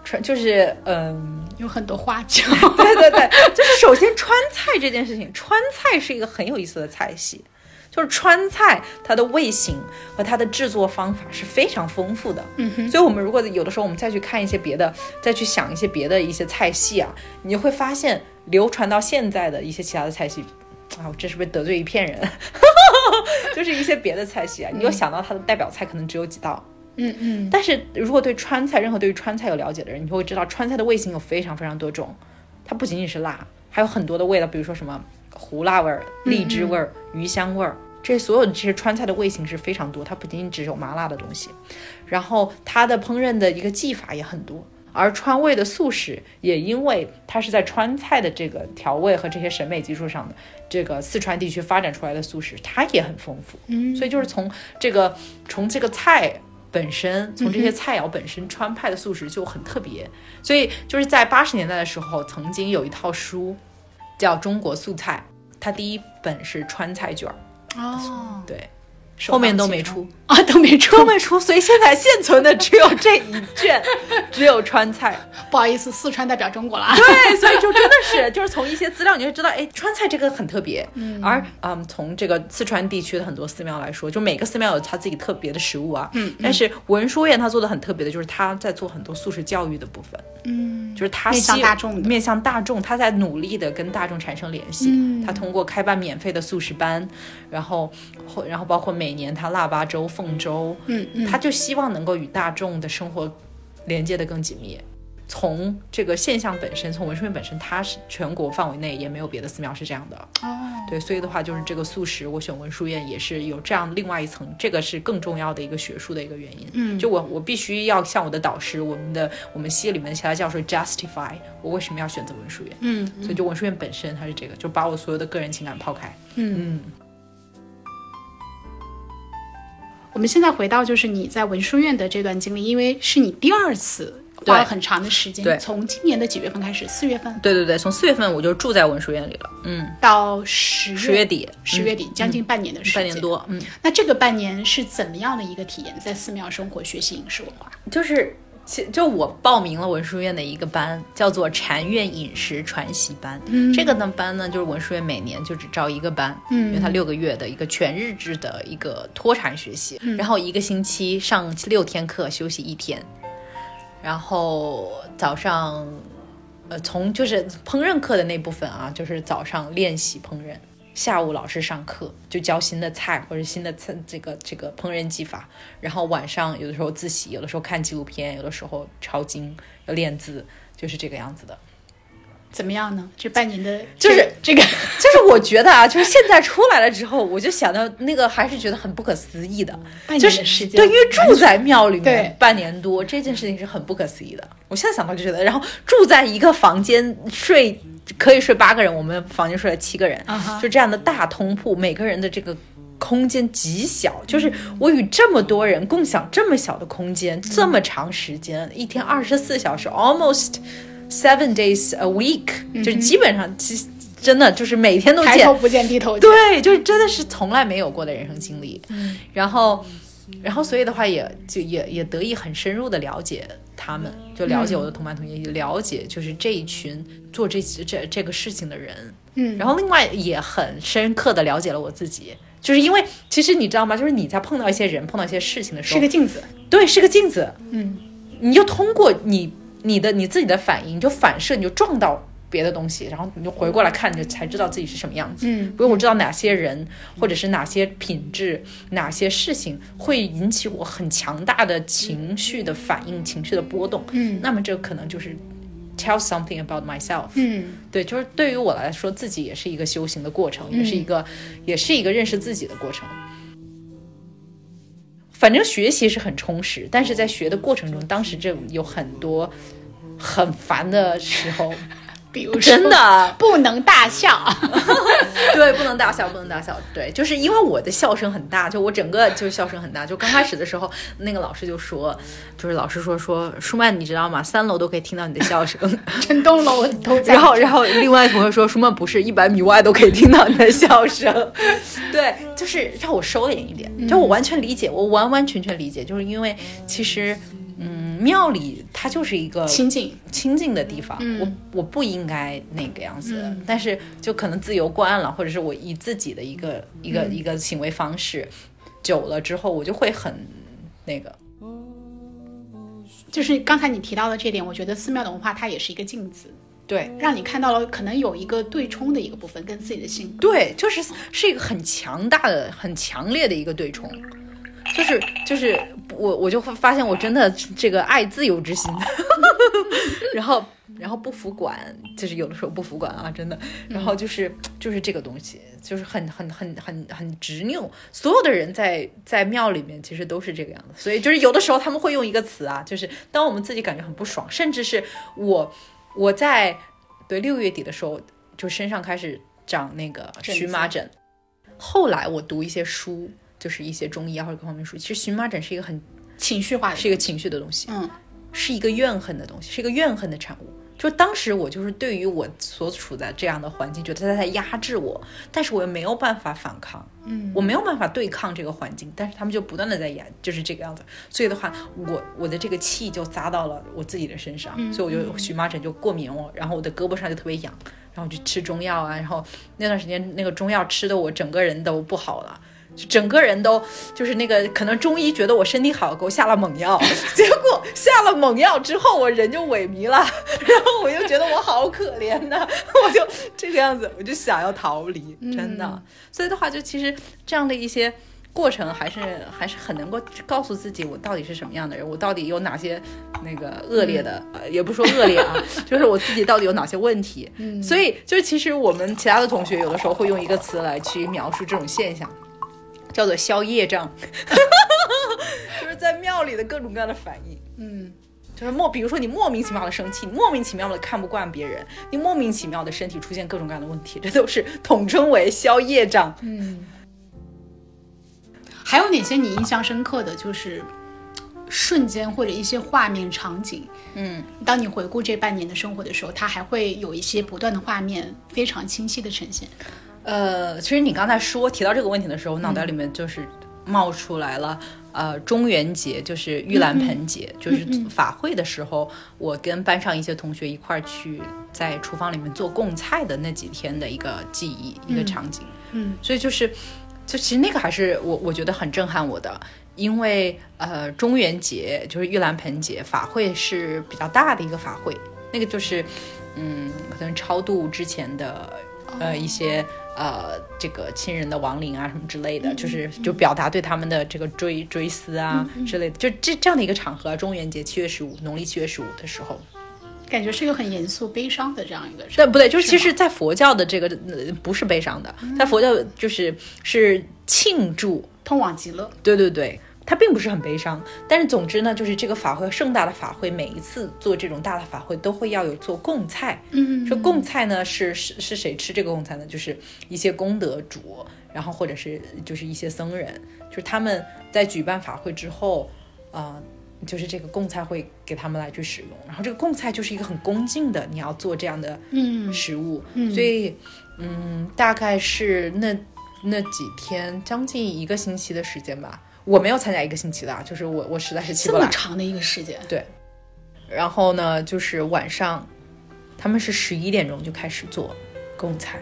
川就是嗯，有很多花椒。对对对，就是首先 川菜这件事情，川菜是一个很有意思的菜系。就是川菜，它的味型和它的制作方法是非常丰富的。嗯哼，所以，我们如果有的时候我们再去看一些别的，再去想一些别的一些菜系啊，你就会发现流传到现在的一些其他的菜系，啊，我这是不是得罪一片人？就是一些别的菜系啊，你又想到它的代表菜可能只有几道。嗯嗯，但是如果对川菜，任何对于川菜有了解的人，你就会知道川菜的味型有非常非常多种，它不仅仅是辣，还有很多的味道，比如说什么胡辣味儿、荔枝味儿、鱼香味儿，这所有的这些川菜的味型是非常多，它不仅仅只有麻辣的东西，然后它的烹饪的一个技法也很多。而川味的素食也因为它是在川菜的这个调味和这些审美基础上的这个四川地区发展出来的素食，它也很丰富。嗯，所以就是从这个从这个菜本身，从这些菜肴本身，川派的素食就很特别。所以就是在八十年代的时候，曾经有一套书叫《中国素菜》，它第一本是川菜卷儿，哦，对，后面都没出。啊，都没 出都。没出，所以现在现存的只有这一卷，只有川菜。不好意思，四川代表中国了啊。对，所以就真的是，就是从一些资料你就知道，哎，川菜这个很特别。嗯，而嗯，从这个四川地区的很多寺庙来说，就每个寺庙有它自己特别的食物啊。嗯，但是文殊院它做的很特别的，就是它在做很多素食教育的部分。嗯，就是他面向大众面向大众，他在努力的跟大众产生联系。嗯他通过开办免费的素食班，然后或然后包括每年他腊八粥、凤粥，嗯嗯，他就希望能够与大众的生活连接的更紧密。从这个现象本身，从文殊院本身，它是全国范围内也没有别的寺庙是这样的。哦，对，所以的话，就是这个素食，我选文殊院也是有这样另外一层，这个是更重要的一个学术的一个原因。嗯就我我必须要向我的导师，我们的我们系里面的其他教授 justify 我为什么要选择文殊院。嗯所以就文殊院本身它是这个，就把我所有的个人情感抛开。嗯。嗯，我们现在回到就是你在文殊院的这段经历，因为是你第二次花了很长的时间对，从今年的几月份开始？四月份对对对，从四月份我就住在文殊院里了。嗯，到十十月底，十月底，将近半年的时间。半年多。嗯，那这个半年是怎么样的一个体验？在寺庙生活、学习饮食文化？就是。其就我报名了文殊院的一个班，叫做禅院饮食传习班。嗯这个呢班呢，就是文殊院每年就只招一个班，嗯因为它六个月的一个全日制的一个脱禅学习，嗯然后一个星期上六天课，休息一天，然后早上，呃，从就是烹饪课的那部分啊，就是早上练习烹饪。下午老师上课就教新的菜或者新的菜这个这个烹饪技法，然后晚上有的时候自习，有的时候看纪录片，有的时候抄经要练字，就是这个样子的。怎么样呢？这半年的就是这个，就是我觉得啊，就是现在出来了之后，我就想到那个还是觉得很不可思议的，半年就是的时间对，因为住在庙里面半年多，这件事情是很不可思议的。我现在想到就觉得，然后住在一个房间睡可以睡八个人，我们房间睡了七个人就这样的大通铺，每个人的这个。空间极小，就是我与这么多人共享这么小的空间，这么长时间，一天二十四小时，almost seven days a week，、就基本上其实真的就是每天都见抬头，不见低头见。对，就是真的是从来没有过的人生经历。嗯，然后，然后所以的话也就也也得以很深入的了解他们，就了解我的同班同学，也了解就是这一群做这这这个事情的人。嗯然后另外也很深刻的了解了我自己。就是因为，其实你知道吗？就是你在碰到一些人、碰到一些事情的时候，是个镜子。对，是个镜子。嗯，你就通过你你的你自己的反应，你就反射，你就撞到别的东西，然后你就回过来看，你就才知道自己是什么样子。嗯，比如我知道哪些人或者是哪些品质、哪些事情会引起我很强大的情绪的反应、情绪的波动。嗯那么这可能就是 tell something about myself。嗯对，就是对于我来说，自己也是一个修行的过程，也是一个，也是一个认识自己的过程。反正学习是很充实，但是在学的过程中，当时这有很多很烦的时候，比如说真的不能大笑。对，不能大笑，不能大笑。对，就是因为我的笑声很大，就我整个就是笑声很大。就刚开始的时候，那个老师就说，就是老师说说舒曼，你知道吗？三楼都可以听到你的笑声。整栋楼都在。然后，然后另外同学说，舒曼不是一百米外都可以听到你的笑声。对，就是让我收敛一点，就我完全理解，我完完全全理解，就是因为其实。嗯，庙里它就是一个清静，清静的地方，嗯。我我不应该那个样子，但是就可能自由惯了，或者是我以自己的一个一个、一个行为方式，久了之后，我就会很那个，就是刚才你提到的这点，我觉得寺庙的文化它也是一个镜子，对。让你看到了可能有一个对冲的一个部分跟自己的性格。对，就是是一个很强大的、很强烈的一个对冲。就是就是我我就会发现我真的这个爱自由之心，然后然后不服管，就是有的时候不服管啊，真的，然后就是就是这个东西，就是很很很很很执拗。所有的人在在庙里面其实都是这个样子，所以就是有的时候他们会用一个词啊，就是当我们自己感觉很不爽，甚至是我我在对六月底的时候，就身上开始长那个荨麻疹，后来我读一些书。就是一些中医啊或者各方面书，其实荨麻疹是一个很情绪化的，是一个情绪的东西，嗯，是一个怨恨的东西，是一个怨恨的产物。就当时我就是对于我所处在这样的环境，觉得他在压制我，但是我又没有办法反抗，嗯，我没有办法对抗这个环境，但是他们就不断的在压，就是这个样子。所以的话，我我的这个气就扎到了我自己的身上，所以我就荨麻疹就过敏了，然后我的胳膊上就特别痒，然后就吃中药啊，然后那段时间那个中药吃的我整个人都不好了。就整个人都就是那个，可能中医觉得我身体好，给我下了猛药，结果下了猛药之后，我人就萎靡了，然后我就觉得我好可怜呐，我就这个样子，我就想要逃离，真的。嗯、所以的话，就其实这样的一些过程，还是还是很能够告诉自己，我到底是什么样的人，我到底有哪些那个恶劣的，嗯、呃，也不说恶劣啊，就是我自己到底有哪些问题。嗯、所以，就是其实我们其他的同学有的时候会用一个词来去描述这种现象。叫做消业障，就是在庙里的各种各样的反应，嗯，就是莫，比如说你莫名其妙的生气，你莫名其妙的看不惯别人，你莫名其妙的身体出现各种各样的问题，这都是统称为消业障。嗯，还有哪些你印象深刻的就是瞬间或者一些画面场景？嗯，当你回顾这半年的生活的时候，它还会有一些不断的画面非常清晰的呈现。呃，其实你刚才说提到这个问题的时候，我脑袋里面就是冒出来了，呃，中元节就是玉兰盆节，就是法会的时候，我跟班上一些同学一块儿去在厨房里面做贡菜的那几天的一个记忆，一个场景。嗯，所以就是，就其实那个还是我我觉得很震撼我的，因为呃，中元节就是玉兰盆节法会是比较大的一个法会，那个就是嗯，可能超度之前的呃一些。呃，这个亲人的亡灵啊，什么之类的，就是就表达对他们的这个追追思啊之类的，就这这样的一个场合，中元节七月十五，农历七月十五的时候，感觉是一个很严肃、悲伤的这样一个。对，不对，就是其实，在佛教的这个、呃、不是悲伤的，在佛教就是是庆祝，通往极乐。对对对。它并不是很悲伤，但是总之呢，就是这个法会盛大的法会，每一次做这种大的法会都会要有做贡菜。嗯，说贡菜呢是是是谁吃这个贡菜呢？就是一些功德主，然后或者是就是一些僧人，就是他们在举办法会之后，啊、呃，就是这个贡菜会给他们来去使用。然后这个贡菜就是一个很恭敬的，你要做这样的嗯食物，嗯所以嗯，大概是那那几天，将近一个星期的时间吧。我没有参加一个星期的，啊，就是我我实在是起这不来。么长的一个时间，对。然后呢，就是晚上，他们是十一点钟就开始做贡菜，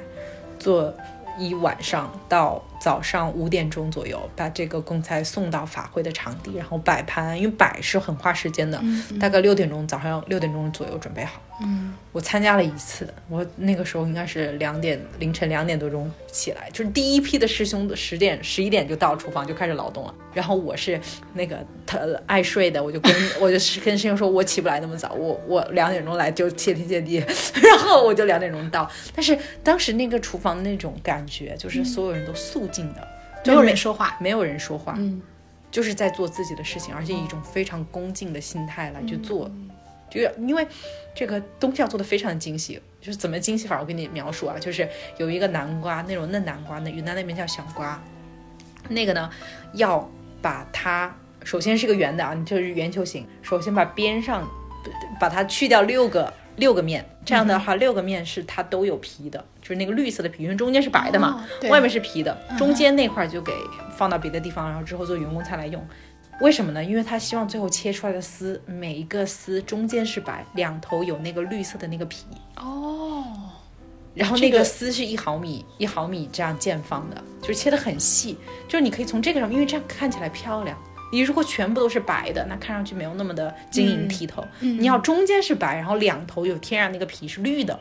做一晚上到早上五点钟左右，把这个贡菜送到法会的场地，然后摆盘，因为摆是很花时间的，大概六点钟早上六点钟左右准备好。嗯，我参加了一次，我那个时候应该是两点凌晨两点多钟起来，就是第一批的师兄十点十一点就到厨房就开始劳动了。然后我是那个他爱睡的，我就跟 我就是跟师兄说，我起不来那么早，我我两点钟来就谢天谢地，然后我就两点钟到。但是当时那个厨房的那种感觉，就是所有人都肃静的，没有人说话，没有人说话，嗯，就是在做自己的事情，而且以一种非常恭敬的心态来去做。就是因为这个东西要做的非常的精细，就是怎么精细法，我给你描述啊，就是有一个南瓜，那种嫩南瓜，那云南那边叫小瓜，那个呢要把它首先是个圆的啊，就是圆球形，首先把边上把它去掉六个六个面，这样的话、六个面是它都有皮的，就是那个绿色的皮，因为中间是白的嘛，哦外面是皮的，中间那块就给放到别的地方，然后之后做员工餐来用。为什么呢？因为他希望最后切出来的丝，每一个丝中间是白，两头有那个绿色的那个皮。哦，然后那个丝是一毫米一毫米这样见方的，就是切得很细，就是你可以从这个上，因为这样看起来漂亮。你如果全部都是白的，那看上去没有那么的晶莹剔透。你要中间是白，然后两头有天然那个皮是绿的，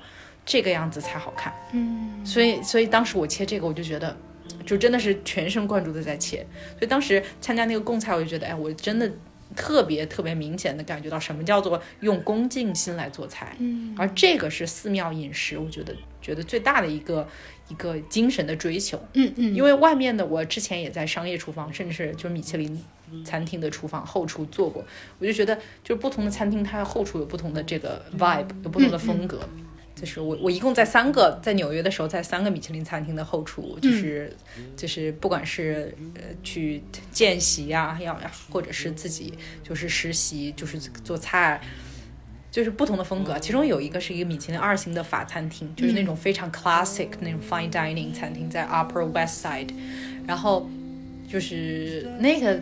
这个样子才好看。嗯，所以，所以当时我切这个，我就觉得，就真的是全神贯注的在切。所以当时参加那个贡菜，我就觉得，哎，我真的特别特别明显的感觉到什么叫做用恭敬心来做菜。嗯，而这个是寺庙饮食，我觉得觉得最大的一个一个精神的追求。嗯嗯，因为外面的我之前也在商业厨房，甚至是就是米其林餐厅的厨房后厨做过，我就觉得就是不同的餐厅它后厨有不同的这个 vibe，有不同的风格。就是我我一共在三个在纽约的时候，在三个米其林餐厅的后厨，就是、就是不管是呃去见习呀、要呀，或者是自己就是实习，就是做菜。就是不同的风格，其中有一个是一个米其林二星的法餐厅，就是那种非常 classic 那种 fine dining 餐厅，在 Upper West Side，然后就是那个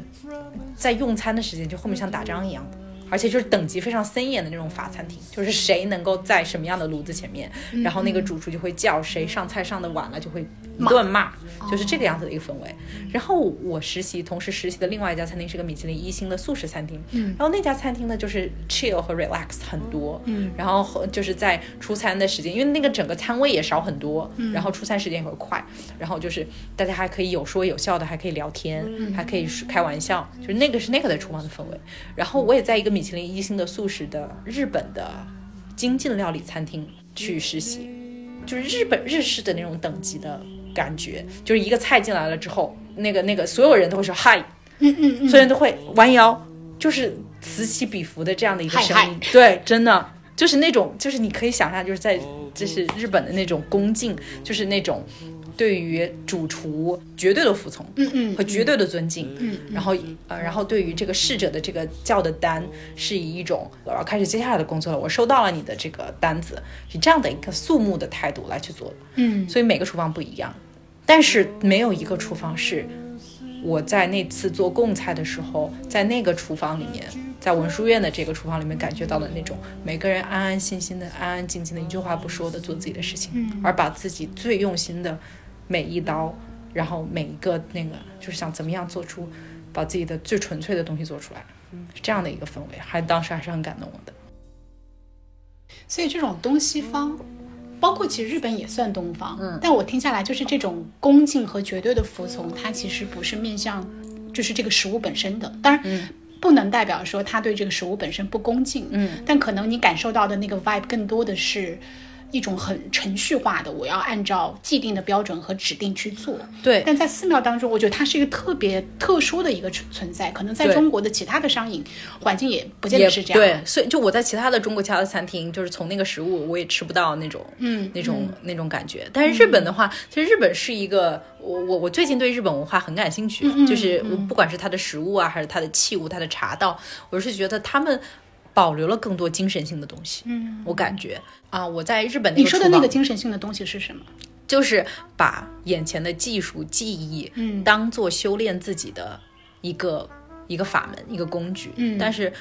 在用餐的时间就后面像打仗一样的，而且就是等级非常森严的那种法餐厅，就是谁能够在什么样的炉子前面，然后那个主厨就会叫谁上菜上的晚了就会一顿骂，就是这个样子的一个氛围。然后我实习，同时实习的另外一家餐厅是个米其林一星的素食餐厅，然后那家餐厅呢就是 chill 和 relax 很多，然后就是在出餐的时间，因为那个整个餐位也少很多，然后出餐时间也会快，然后就是大家还可以有说有笑的，还可以聊天，还可以开玩笑，就是那个是那个的厨房的氛围。然后我也在一个米其林一星的素食的日本的精进料理餐厅去实习，就是日本日式的那种等级的感觉，就是一个菜进来了之后，那个那个所有人都会说嗨，嗯嗯嗯，所有人都会弯腰，就是此起彼伏的这样的一个声音，对，真的就是那种，就是你可以想象，就是在就是日本的那种恭敬，就是那种。对于主厨绝对的服从，嗯嗯和绝对的尊敬，嗯，然后呃，然后对于这个侍者的这个叫的单，是以一种我要开始接下来的工作了，我收到了你的这个单子，以这样的一个肃穆的态度来去做的，嗯，所以每个厨房不一样，但是没有一个厨房是我在那次做贡菜的时候，在那个厨房里面，在文殊院的这个厨房里面感觉到的那种每个人安安心心的、安安静静的，一句话不说的做自己的事情，而把自己最用心的每一刀，然后每一个那个就是想怎么样做出把自己的最纯粹的东西做出来，是这样的一个氛围，还当时还是很感动我的。所以这种东西方，包括其实日本也算东方，嗯，但我听下来就是这种恭敬和绝对的服从，它其实不是面向就是这个食物本身的，当然。不能代表说他对这个食物本身不恭敬，嗯，但可能你感受到的那个 vibe 更多的是一种很程序化的，我要按照既定的标准和指定去做。对但在寺庙当中，我觉得它是一个特别特殊的一个存存在，可能在中国的其他的商饮环境也不见得是这样。对，所以就我在其他的中国其他的餐厅，就是从那个食物我也吃不到那种，嗯那种、那种感觉。但是日本的话，其实日本是一个，我我我最近对日本文化很感兴趣，嗯就是我不管是它的食物啊，还是它的器物、它的茶道，我是觉得他们。保留了更多精神性的东西，嗯，我感觉。啊，我在日本那个你说的那个精神性的东西是什么？就是把眼前的技术技艺，嗯。当做修炼自己的一个一个法门，一个工具。嗯。但是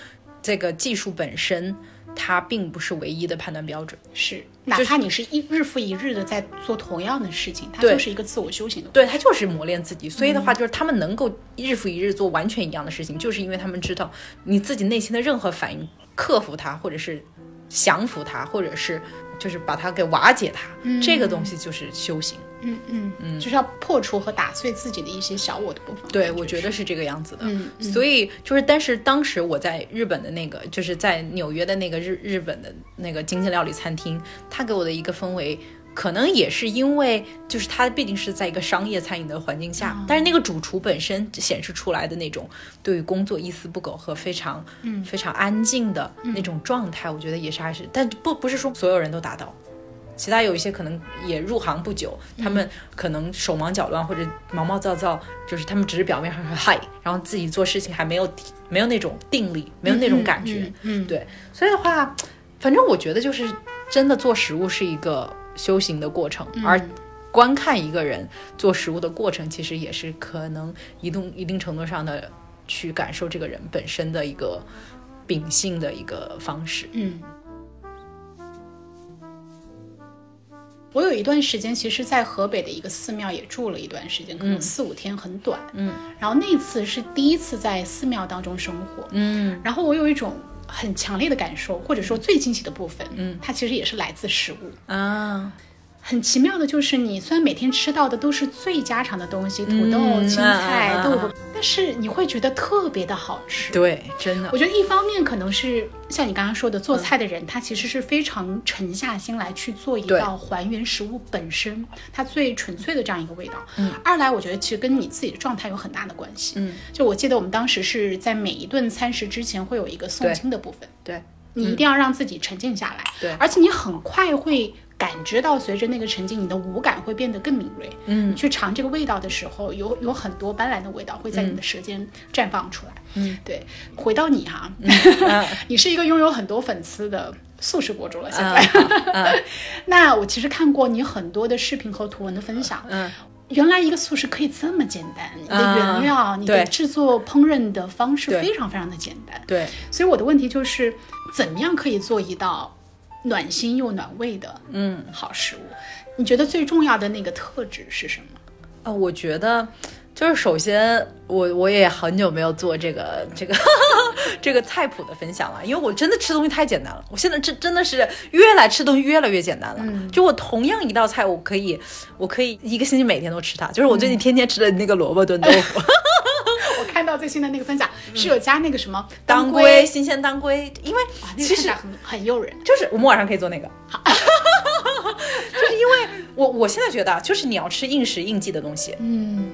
这个技术本身，它并不是唯一的判断标准。是，哪怕你是一日复一日的在做同样的事情，它就是一个自我修行的对，它就是磨练自己。所以的话，就是他们能够日复一日做完全一样的事情，就是因为他们知道你自己内心的任何反应，克服它，或者是降服它，或者是就是把它给瓦解它，这个东西就是修行。嗯嗯嗯，就是要破除和打碎自己的一些小我的部分。对，我觉得是这个样子的。嗯嗯所以就是，但是当时我在日本的那个，就是在纽约的那个日日本的那个精进料理餐厅，他给我的一个氛围。可能也是因为，就是他毕竟是在一个商业餐饮的环境下，但是那个主厨本身显示出来的那种对于工作一丝不苟和非常、嗯、非常安静的那种状态，我觉得也是还是，但不不是说所有人都达到，其他有一些可能也入行不久，他们可能手忙脚乱或者毛毛躁躁，就是他们只是表面上说嗨，然后自己做事情还没有没有那种定力，没有那种感觉。嗯，对，所以的话，反正我觉得就是真的做食物是一个修行的过程，而观看一个人做食物的过程，其实也是可能一定一定程度上的去感受这个人本身的一个秉性的一个方式。嗯。我有一段时间，其实，在河北的一个寺庙也住了一段时间，可能四五天，很短。嗯，然后那次是第一次在寺庙当中生活。嗯然后我有一种很强烈的感受，或者说最惊喜的部分，嗯它其实也是来自食物。啊，很奇妙的就是，你虽然每天吃到的都是最家常的东西，土豆、嗯青啊菜、豆腐，但是你会觉得特别的好吃。对，真的我，觉得一方面可能是像你刚刚说的，嗯做菜的人、他其实是非常沉下心来去做一道还原食物本身它最纯粹的这样一个味道。嗯二来我觉得其实跟你自己的状态有很大的关系。嗯，就我记得我们当时是在每一顿餐食之前会有一个诵经的部分，对，你一定要让自己沉静下来。对而且你很快会。感知到，随着那个沉浸，你的五感会变得更敏锐。嗯你去尝这个味道的时候，有有很多斑斓的味道会在你的舌尖绽放出来。嗯，对。回到你哈，啊 你是一个拥有很多粉丝的素食博主了，现啊在。啊 那我其实看过你很多的视频和图文的分享。嗯，原来一个素食可以这么简单，你的啊原料、你的制作烹饪的方式非常非常的简单。对，所以我的问题就是，怎么样可以做一道暖心又暖胃的嗯。好食物？你觉得最重要的那个特质是什么？呃，我觉得就是首先，我我也很久没有做这个这个 这个菜谱的分享了，因为我真的吃东西太简单了。我现在真真的是越来吃东西越来越简单了。就我同样一道菜，我可以我可以一个星期每天都吃它。就是我最近天天吃的那个萝卜炖豆腐，我看到最新的那个分享是有加那个什么嗯。当归，新鲜当归，因为其实很很诱人。就是我们晚上可以做那个，就是因为我我现在觉得啊，就是你要吃应时应季的东西，嗯，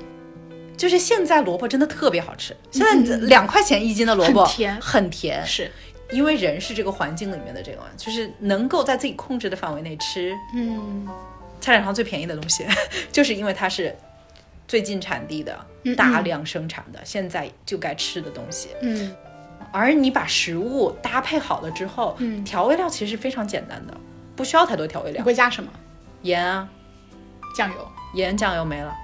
就是现在萝卜真的特别好吃，现在两块钱一斤的萝卜很甜。很甜，是，因为人是这个环境里面的这个，就是能够在自己控制的范围内吃嗯。菜市场上最便宜的东西，就是因为它是最近产地的嗯、大量生产的，现在就该吃的东西。嗯而你把食物搭配好了之后，嗯调味料其实非常简单的，不需要太多调味你料，会加什么？盐啊，酱油。盐酱油没了，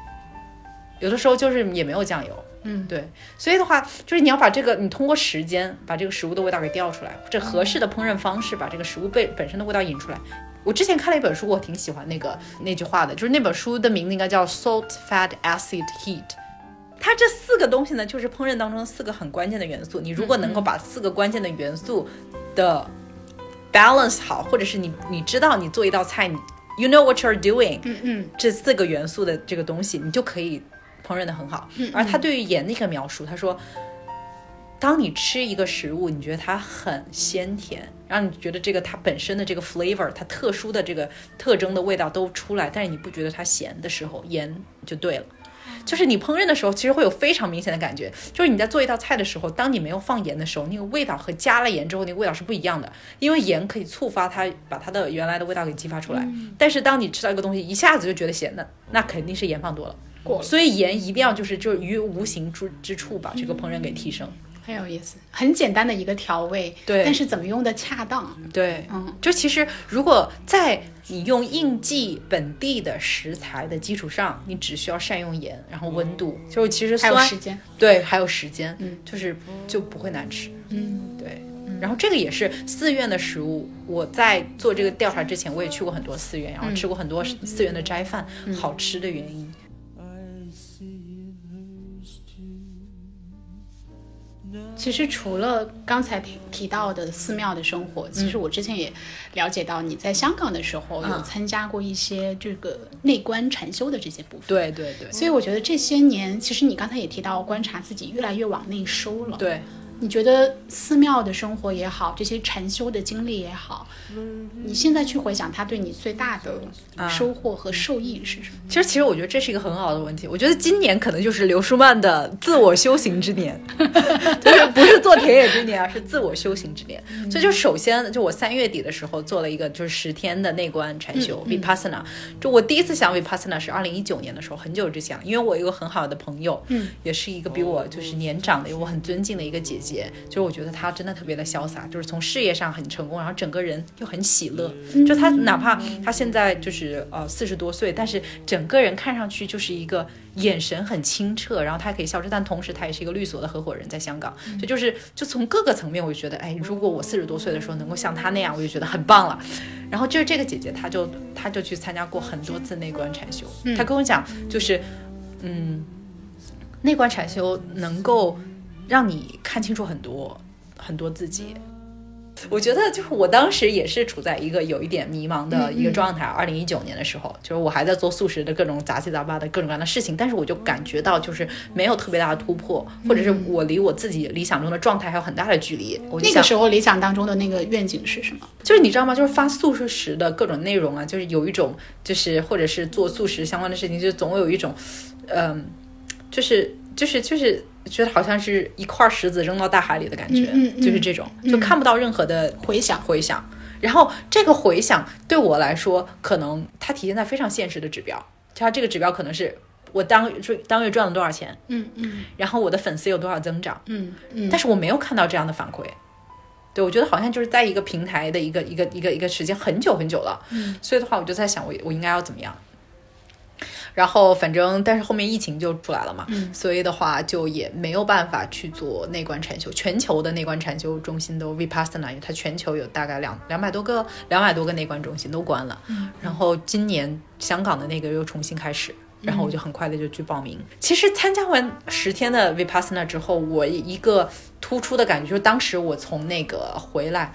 有的时候就是也没有酱油。嗯，对，所以的话，就是你要把这个，你通过时间把这个食物的味道给调出来，或者合适的烹饪方式把这个食物被本身的味道引出来。我之前看了一本书，我挺喜欢那个那句话的，就是那本书的名字应该叫 Salt, Fat, Acid, Heat。它这四个东西呢，就是烹饪当中四个很关键的元素。你如果能够把四个关键的元素的 balance 好，或者是你你知道你做一道菜，你 you know what you're doing，嗯嗯这四个元素的这个东西，你就可以烹饪的很好。而他对于盐的一个描述，他说，当你吃一个食物，你觉得它很鲜甜，让你觉得这个它本身的这个 flavor，它特殊的这个特征的味道都出来，但是你不觉得它咸的时候，盐就对了。就是你烹饪的时候，其实会有非常明显的感觉，就是你在做一道菜的时候，当你没有放盐的时候，那个味道和加了盐之后那个味道是不一样的，因为盐可以触发它把它的原来的味道给激发出来。但是当你吃到一个东西一下子就觉得咸的，那肯定是盐放多了。所以盐一定要就是就是于无形之之处把这个烹饪给提升。很有意思，很简单的一个调味，对但是怎么用的恰当？对，嗯，就其实如果在你用应季本地的食材的基础上，你只需要善用盐，然后温度，就是其实还有酸时间，对，还有时间，嗯，就是就不会难吃。嗯对，然后这个也是寺院的食物。我在做这个调查之前，我也去过很多寺院，然后吃过很多寺院的斋饭，好吃的原因。其实除了刚才提提到的寺庙的生活，其实我之前也了解到你在香港的时候有嗯参加过一些这个内观禅修的这些部分。对对对所以我觉得这些年，其实你刚才也提到，观察自己越来越往内收了。，对，你觉得寺庙的生活也好，这些禅修的经历也好，你现在去回想，它对你最大的收获和受益是什么？其实其实我觉得这是一个很好的问题。我觉得今年可能就是刘舒曼的自我修行之年，就是不是做田野之年而，是自我修行之年。所以就首先就我三月底的时候做了一个就是十天的内观禅修、vipassana。就我第一次想 vipassana 是二零一九年的时候，很久之前了，因为我有一个很好的朋友，嗯，也是一个比我就是年长的，我很尊敬的一个姐姐。姐，就是我觉得她真的特别的潇洒，就是从事业上很成功，然后整个人又很喜乐。就她哪怕她现在就是呃四十多岁，但是整个人看上去就是一个眼神很清澈，然后她还可以笑着，但同时她也是一个律所的合伙人，在香港。所以就是就从各个层面，我就觉得，哎，如果我四十多岁的时候能够像她那样，我就觉得很棒了。然后就是这个姐姐，她就她就去参加过很多次内观禅修，她跟我讲，就是嗯。内观禅修能够让你看清楚很多很多自己。我觉得就是我当时也是处在一个有一点迷茫的一个状态。二零一九年的时候，就是我还在做素食的各种杂七杂八的各种各样的事情，但是我就感觉到就是没有特别大的突破，或者是我离我自己理想中的状态还有很大的距离。我那个时候理想当中的那个愿景是什么？就是你知道吗？就是发素食的各种内容啊，就是有一种就是或者是做素食相关的事情，就总有一种，嗯、就是就是就是觉得好像是一块石子扔到大海里的感觉，嗯嗯嗯就是这种，就看不到任何的回响回响。然后这个回响对我来说，可能它体现在非常现实的指标，它这个指标可能是我当当月赚了多少钱，嗯嗯然后我的粉丝有多少增长，嗯嗯，但是我没有看到这样的反馈。对，我觉得好像就是在一个平台的一个一个一个一个时间很久很久了，嗯所以的话，我就在想我我应该要怎么样。然后反正，但是后面疫情就出来了嘛，嗯所以的话就也没有办法去做内观禅修。全球的内观禅修中心都 Vipassana，它全球有大概两两百多个，两百多个内观中心都关了。嗯然后今年香港的那个又重新开始，然后我就很快的就去报名。其实参加完十天的 Vipassana 之后，我一个突出的感觉就是，当时我从那个回来，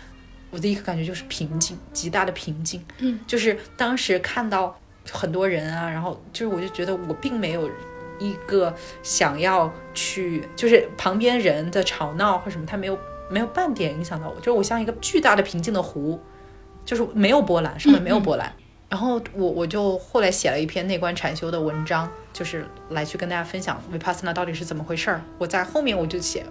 我的一个感觉就是平静，极大的平静。嗯，就是当时看到很多人啊，然后就是我就觉得我并没有一个想要去，就是旁边人的吵闹或什么，他没有没有半点影响到我，就是我像一个巨大的平静的湖，就是没有波澜，上面没有波澜。然后我我就后来写了一篇内观禅修的文章，就是来去跟大家分享 vipassana 到底是怎么回事儿。我在后面我就写，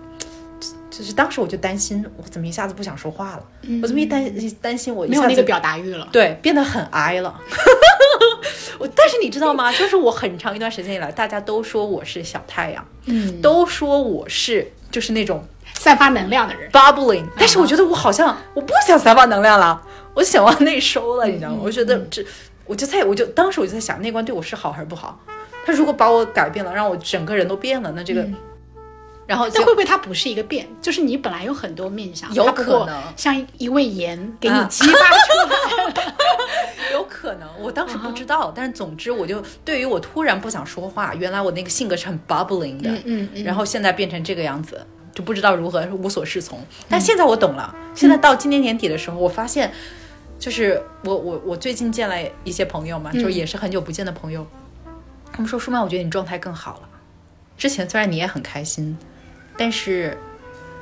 就是当时我就担心，我怎么一下子不想说话了？我这么一担担心我一下子没有那个表达欲了。对，变得很哀了。我但是你知道吗？就是我很长一段时间以来，大家都说我是小太阳，嗯，都说我是就是那种散发能量的人。bubbling，但是我觉得我好像我不想散发能量了，我想往内收了，你知道吗？我觉得这，我就在我就当时我就在想，那关对我是好还是不好？他如果把我改变了，让我整个人都变了，那这个，然后会不会它不是一个变？就是你本来有很多面相，有它可能像一味盐给你啊激发出来。有可能，我当时不知道，但是总之我就对于我突然不想说话，原来我那个性格是很 bubbling 的，嗯嗯嗯然后现在变成这个样子，就不知道如何无所适从。但现在我懂了，现在到今年年底的时候，我发现，就是我我我最近见了一些朋友嘛，就是也是很久不见的朋友，他们说舒曼，我觉得你状态更好了。之前虽然你也很开心，但是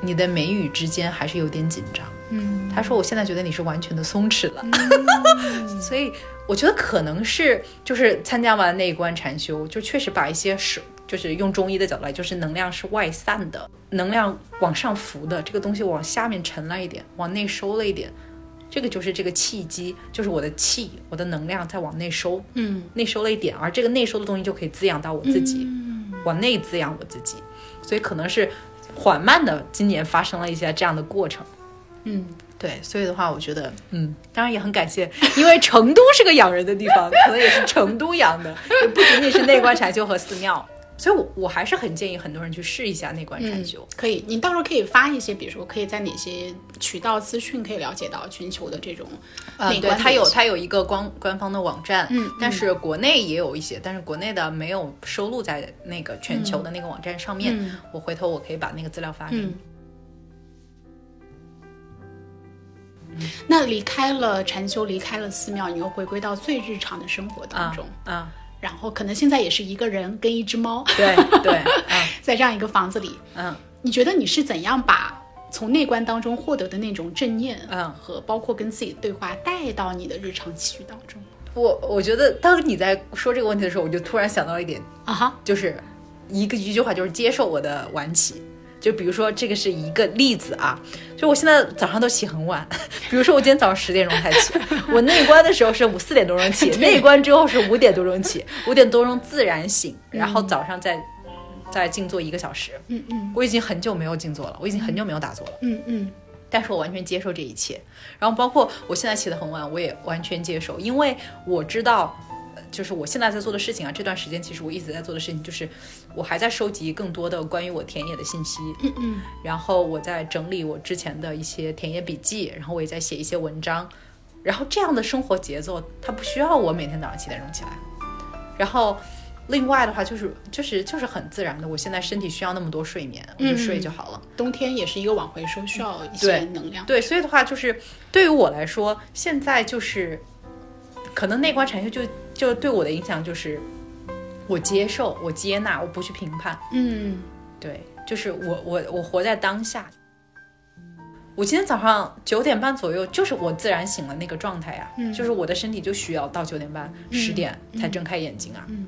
你的眉宇之间还是有点紧张。嗯，他说：“我现在觉得你是完全的松弛了，所以我觉得可能是就是参加完那一关禅修，就确实把一些是就是用中医的角度来，就是能量是外散的，能量往上浮的，这个东西往下面沉了一点，往内收了一点，这个就是这个气机，就是我的气，我的能量在往内收，嗯，内收了一点，而这个内收的东西就可以滋养到我自己，嗯。往内滋养我自己，所以可能是缓慢的，今年发生了一些这样的过程。”嗯，对，所以的话，我觉得，嗯，当然也很感谢，因为成都是个养人的地方，可能也是成都养的，也不仅仅是内观禅修和寺庙，所以我我还是很建议很多人去试一下内观禅修。可以，你到时候可以发一些，比如说可以在哪些渠道资讯可以了解到全球的这种嗯，内对，它有它有一个官官方的网站，嗯但是国内也有一些，但是国内的没有收录在那个全球的那个网站上面。嗯我回头我可以把那个资料发给你。嗯。那离开了禅修，离开了寺庙，你又回归到最日常的生活当啊中，啊，然后可能现在也是一个人跟一只猫，对对，嗯 在这样一个房子里，嗯。你觉得你是怎样把从内观当中获得的那种正念，嗯和包括跟自己对话带到你的日常起居当中？我我觉得，当你在说这个问题的时候，我就突然想到一点，啊哈，就是一个一句话，就是接受我的晚起。就比如说，这个是一个例子啊，就我现在早上都起很晚，比如说我今天早上十点钟才起，我内关的时候是五四点多钟起，内关之后是五点多钟起，五点多钟自然醒，然后早上再再静坐一个小时，嗯嗯。我已经很久没有静坐了，我已经很久没有打坐了。嗯嗯。但是我完全接受这一切，然后包括我现在起得很晚，我也完全接受，因为我知道，呃就是我现在在做的事情啊，这段时间其实我一直在做的事情就是，我还在收集更多的关于我田野的信息，嗯嗯然后我在整理我之前的一些田野笔记，然后我也在写一些文章，然后这样的生活节奏，它不需要我每天早上七点钟起来，然后。另外的话，就是就是就是很自然的，我现在身体需要那么多睡眠，我就睡就好了。冬天也是一个往回收，需要一些能量。对，所以的话就是对于我来说，现在就是可能内观禅修就就对我的影响就是我接受，我接纳，我不去评判。嗯对，就是我我我活在当下。我今天早上九点半左右，就是我自然醒了那个状态呀、嗯就是我的身体就需要到九点半、十、点才睁开眼睛啊，嗯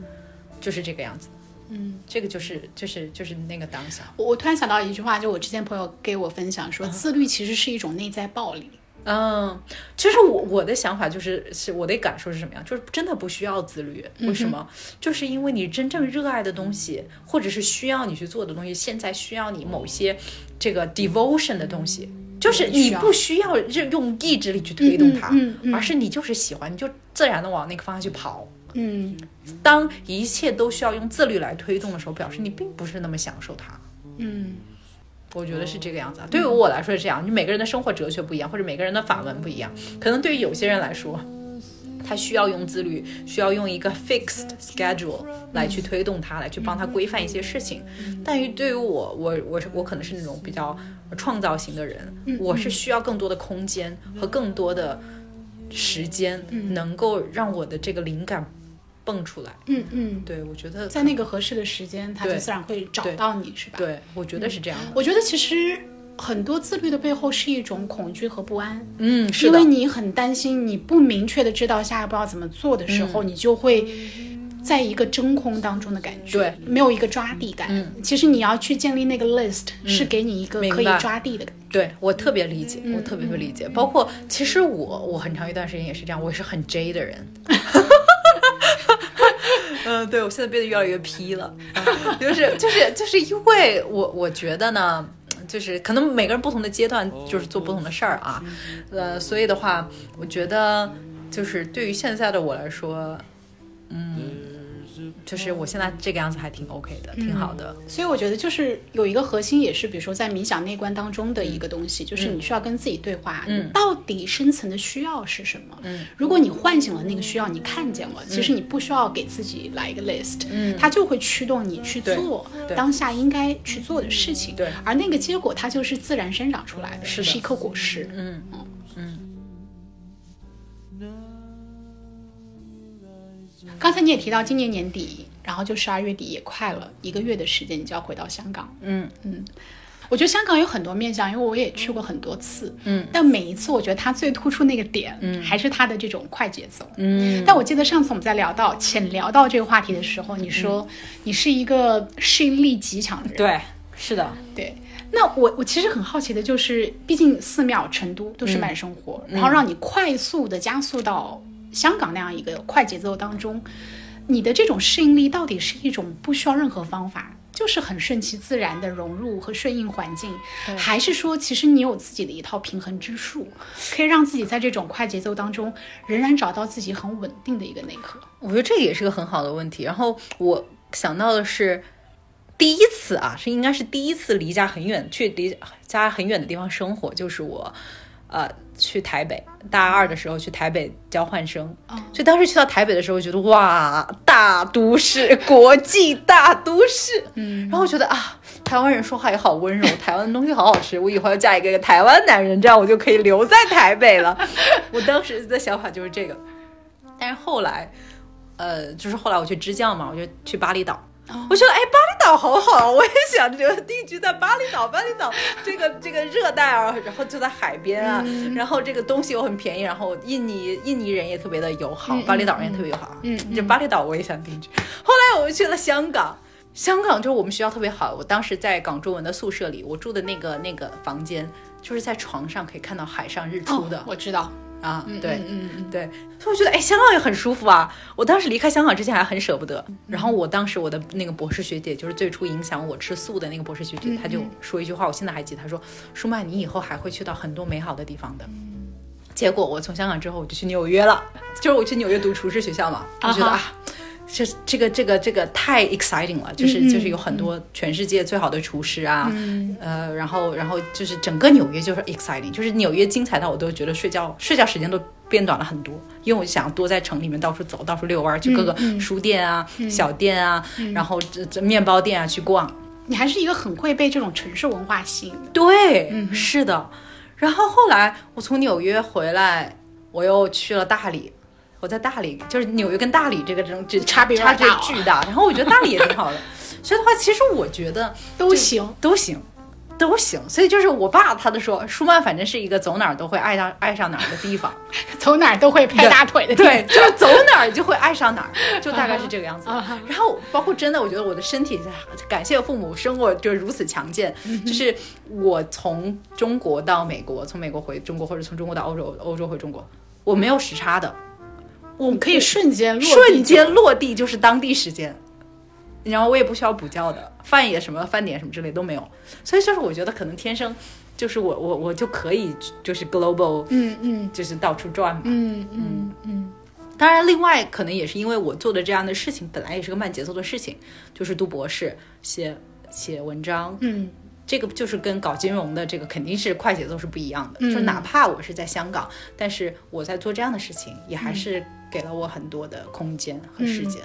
就是这个样子。嗯。这个就是就是就是那个当下。我我突然想到一句话，就我之前朋友给我分享说，自律其实是一种内在暴力。嗯，其实我我的想法就是，是我的感受是什么样？就是真的不需要自律。为什么？就是因为你真正热爱的东西，或者是需要你去做的东西，现在需要你某些这个 devotion 的东西，就是你不需要用意志力去推动它，嗯嗯嗯而是你就是喜欢，你就自然的往那个方向去跑。嗯当一切都需要用自律来推动的时候，表示你并不是那么享受它。嗯我觉得是这个样子啊。对于我来说是这样，你每个人的生活哲学不一样，或者每个人的法文不一样。可能对于有些人来说，他需要用自律，需要用一个 fixed schedule 来去推动他，来去帮他规范一些事情。但于对于我，我我是我可能是那种比较创造型的人，我是需要更多的空间和更多的时间，能够让我的这个灵感蹦出来。嗯嗯，对，我觉得在那个合适的时间，他就自然会找到你，是吧？对，我觉得是这样的。我觉得其实很多自律的背后是一种恐惧和不安，嗯，是因为，你很担心，你不明确的知道下一步要怎么做的时候，你就会。在一个真空当中的感觉，对，没有一个抓地感。嗯其实你要去建立那个 list，、是给你一个可以抓地的感觉。对我特别理解，我特别会理解。包括其实我我很长一段时间也是这样，我也是很 J 的人。嗯，对我现在变得越来越 P 了，就是就是就是因为我我觉得呢，就是可能每个人不同的阶段就是做不同的事儿啊，呃，所以的话，我觉得就是对于现在的我来说，嗯，就是我现在这个样子还挺 OK 的，挺好的。所以我觉得就是有一个核心，也是比如说在冥想内观当中的一个东西，就是你需要跟自己对话，嗯。到底深层的需要是什么？嗯，如果你唤醒了那个需要，你看见了，其实你不需要给自己来一个 list，嗯，它就会驱动你去做当下应该去做的事情，对。而那个结果它就是自然生长出来的，是的是一颗果实，嗯刚才你也提到今年年底，然后就十二月底也快了一个月的时间，你就要回到香港。嗯。嗯。我觉得香港有很多面向，因为我也去过很多次，嗯，但每一次我觉得它最突出那个点，嗯，还是它的这种快节奏，嗯，但我记得上次我们在聊到浅聊到这个话题的时候，你说你是一个适应力极强的人，对，是的，对。那我我其实很好奇的就是，毕竟寺庙、成都都是慢生活，然后让你快速的加速到香港那样一个快节奏当中，你的这种适应力到底是一种不需要任何方法，就是很顺其自然的融入和顺应环境，还是说其实你有自己的一套平衡之术，可以让自己在这种快节奏当中仍然找到自己很稳定的一个内核？我觉得这个也是个很好的问题。然后我想到的是，第一次啊，是应该是第一次离家很远，去离家很远的地方生活，就是我，呃，去台北大二的时候去台北交换生。所以当时去到台北的时候，觉得哇，大都市，国际大都市。嗯，然后我觉得啊，台湾人说话也好温柔，台湾的东西好好吃，我以后要嫁一个台湾男人，这样我就可以留在台北了。我当时的想法就是这个。但是后来，呃，就是后来我去支教嘛，我就去巴厘岛。我觉得哎，巴厘岛好好，我也想留定居在巴厘岛。巴厘岛 这个这个热带啊，然后就在海边啊，然后这个东西又很便宜，然后印尼印尼人也特别的友好，巴厘岛人也特别友好。嗯，就巴厘岛我也想定居。后来我又去了香港。香港就是我们学校特别好，我当时在港中文的宿舍里，我住的那个那个房间，就是在床上可以看到海上日出的。哦我知道，啊，对，嗯嗯对，所以我觉得哎，香港也很舒服啊。我当时离开香港之前还很舍不得，然后我当时我的那个博士学姐，就是最初影响我吃素的那个博士学姐，她就说一句话，我现在还记得，她说：“舒曼，你以后还会去到很多美好的地方的。”结果我从香港之后我就去纽约了，就是我去纽约读厨师学校嘛，我觉得啊啊。这这个这个这个太 exciting 了，就是就是有很多全世界最好的厨师啊，呃，然后然后就是整个纽约就是 exciting，就是纽约精彩到我都觉得睡觉睡觉时间都变短了很多，因为我想多在城里面到处走，到处遛弯儿，去各个书店啊、小店啊，然后这这面包店啊去逛。你还是一个很会被这种城市文化吸引的。对，是的。然后后来我从纽约回来，我又去了大理。我在大理，就是纽约跟大理这个这种这差别有差距巨大。然后我觉得大理也挺好的，所以的话，其实我觉得 都行，都行，都行。所以就是我爸他的说，舒曼反正是一个走哪儿都会爱上爱上哪儿的地方，走哪儿都会拍大腿的地方。对，就是走哪儿就会爱上哪儿，就大概是这个样子。然后包括真的，我觉得我的身体，感谢父母生我就是如此强健，嗯就是我从中国到美国，从美国回中国，或者从中国到欧洲，欧洲回中国，我没有时差的，我们可以瞬间落地瞬间落地就是当地时间。然后我也不需要补觉的，饭也什么饭点什么之类都没有，所以就是我觉得可能天生就是我我我就可以就是 global，嗯嗯。就是到处转嘛。嗯嗯嗯。当然，另外可能也是因为我做的这样的事情本来也是个慢节奏的事情，就是读博士、写写文章，嗯。这个就是跟搞金融的这个肯定是快节奏是不一样的。嗯。就哪怕我是在香港，但是我在做这样的事情，也还是给了我很多的空间和时间。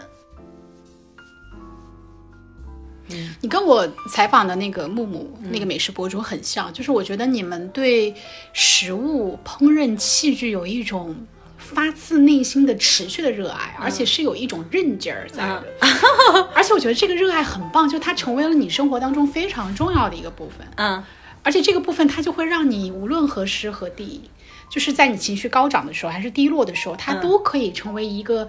你跟我采访的那个木木、那个美食博主很像，就是我觉得你们对食物、烹饪器具有一种发自内心的持续的热爱，而且是有一种韧劲儿在的。而且我觉得这个热爱很棒，就它成为了你生活当中非常重要的一个部分。嗯而且这个部分它就会让你无论何时何地，就是在你情绪高涨的时候还是低落的时候，它都可以成为一个，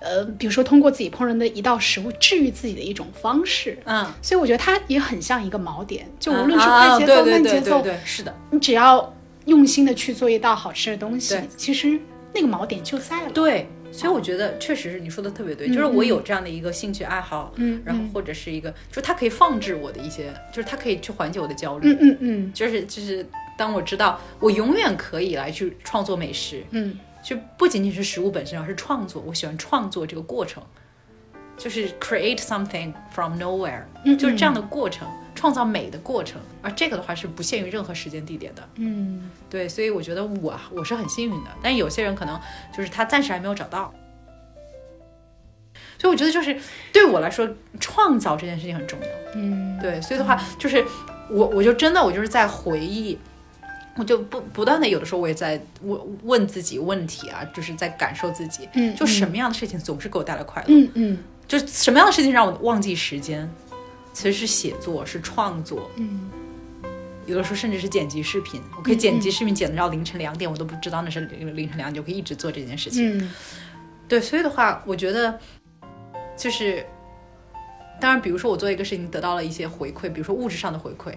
呃，比如说通过自己烹饪的一道食物治愈自己的一种方式。嗯，所以我觉得它也很像一个锚点，就无论是啊快节奏、慢节奏，对对，是的，你只要用心的去做一道好吃的东西，其实那个锚点就在了。对。所以我觉得确实是你说的特别对，就是我有这样的一个兴趣爱好，嗯然后或者是一个，就是它可以放置我的一些，就是它可以去缓解我的焦虑，嗯嗯嗯就是就是当我知道我永远可以来去创作美食，嗯就不仅仅是食物本身，而是创作。我喜欢创作这个过程，就是 create something from nowhere，、嗯就是这样的过程，创造美的过程。而这个的话是不限于任何时间地点的。嗯对，所以我觉得我我是很幸运的，但有些人可能就是他暂时还没有找到。所以我觉得就是对我来说，创造这件事情很重要。嗯对，所以的话就是我我就真的我就是在回忆，我就不不断的有的时候我也在问问自己问题啊，就是在感受自己，嗯就什么样的事情总是给我带来快乐，嗯嗯。就什么样的事情让我忘记时间，其实是写作是创作，嗯。有的时候甚至是剪辑视频，我可以剪辑视频剪到凌晨两点，我都不知道那是凌凌晨两点，我可以一直做这件事情。嗯。对，所以的话，我觉得就是，当然，比如说我做一个事情得到了一些回馈，比如说物质上的回馈，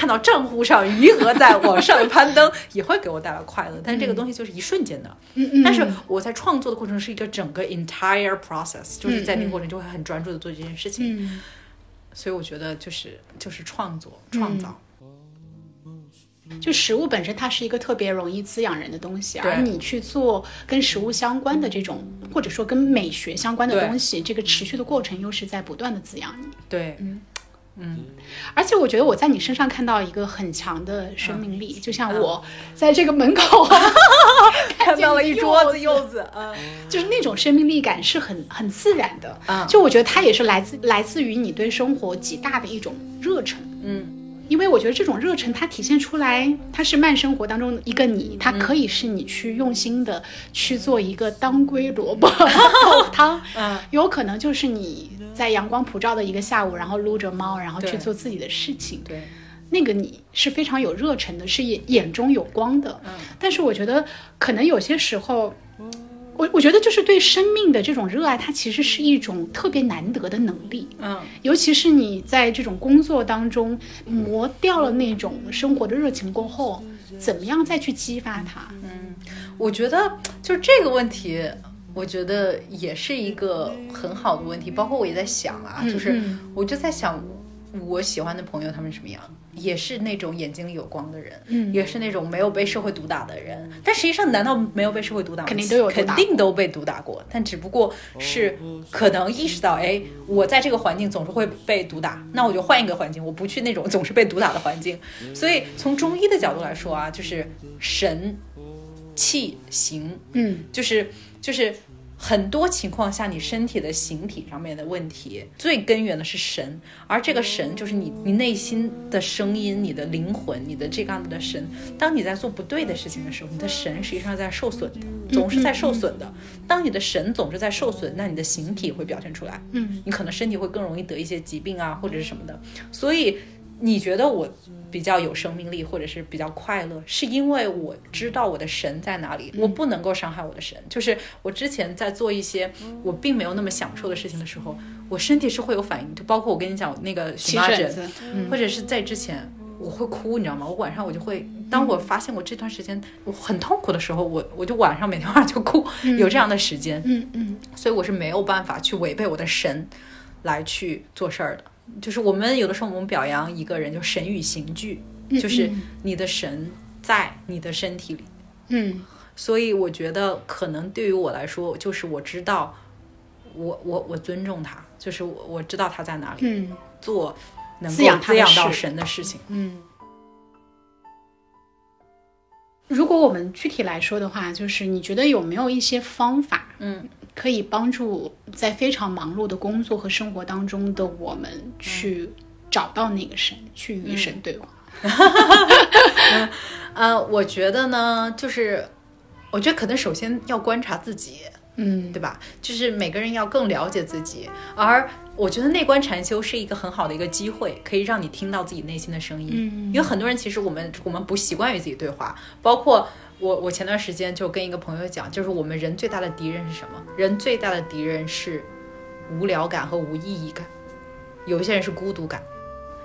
看到账户上余额在往上攀登，也会给我带来快乐。但是这个东西就是一瞬间的，嗯，但是我在创作的过程是一个整个 entire process，就是在那个过程就会很专注的做这件事情。嗯所以我觉得就是就是创作创造。就食物本身，它是一个特别容易滋养人的东西，而你去做跟食物相关的这种，或者说跟美学相关的东西，这个持续的过程又是在不断的滋养你。对，而且我觉得我在你身上看到一个很强的生命力，嗯。就像我在这个门口 看到了一桌子柚 柚子，嗯，就是那种生命力感是很很自然的。嗯。就我觉得它也是来自来自于你对生活极大的一种热忱。嗯，因为我觉得这种热忱它体现出来，它是慢生活当中一个你，它嗯可以是你去用心的去做一个当归萝卜 汤，嗯，有可能就是你在阳光普照的一个下午，然后撸着猫，然后去做自己的事情。对，那个你是非常有热忱的，是眼眼中有光的。嗯但是我觉得可能有些时候，我我觉得就是对生命的这种热爱，它其实是一种特别难得的能力。嗯，尤其是你在这种工作当中磨掉了那种生活的热情过后，怎么样再去激发它？嗯我觉得就是这个问题，我觉得也是一个很好的问题。包括我也在想啊，就是嗯我就在想，我喜欢的朋友他们什么样，也是那种眼睛里有光的人，嗯也是那种没有被社会毒打的人。但实际上，难道没有被社会毒打吗？肯定都有肯定都被毒打过，但只不过是可能意识到，哎，我在这个环境总是会被毒打，那我就换一个环境，我不去那种总是被毒打的环境。所以从中医的角度来说啊，就是神、气、形，嗯就是就是很多情况下，你身体的形体上面的问题，最根源的是神，而这个神就是你你内心的声音、你的灵魂、你的这个样子的神。当你在做不对的事情的时候，你的神实际上在受损的，总是在受损的。当你的神总是在受损，那你的形体会表现出来，嗯，你可能身体会更容易得一些疾病啊，或者是什么的。所以你觉得我比较有生命力，或者是比较快乐，是因为我知道我的神在哪里，我不能够伤害我的神。就是我之前在做一些我并没有那么享受的事情的时候，我身体是会有反应，就包括我跟你讲那个荨麻疹，或者是在之前。我会哭，你知道吗？我晚上我就会，当我发现我这段时间我很痛苦的时候，我我就晚上每天晚上就哭，有这样的时间，嗯嗯所以我是没有办法去违背我的神来去做事儿的。就是我们有的时候我们表扬一个人，就神与形俱，就是你的神在你的身体里。嗯所以我觉得可能对于我来说，就是我知道，我我我尊重他，就是我我知道他在哪里，嗯做能滋养够滋养到神的事情。嗯。如果我们具体来说的话，就是你觉得有没有一些方法，嗯，可以帮助在非常忙碌的工作和生活当中的我们去找到那个神，去与神对话？呃，我觉得呢，就是我觉得可能首先要观察自己，嗯对吧？就是每个人要更了解自己，而我觉得内观禅修是一个很好的一个机会，可以让你听到自己内心的声音。嗯有很多人其实我们我们不习惯与自己对话，包括我我前段时间就跟一个朋友讲，就是我们人最大的敌人是什么？人最大的敌人是无聊感和无意义感，有一些人是孤独感。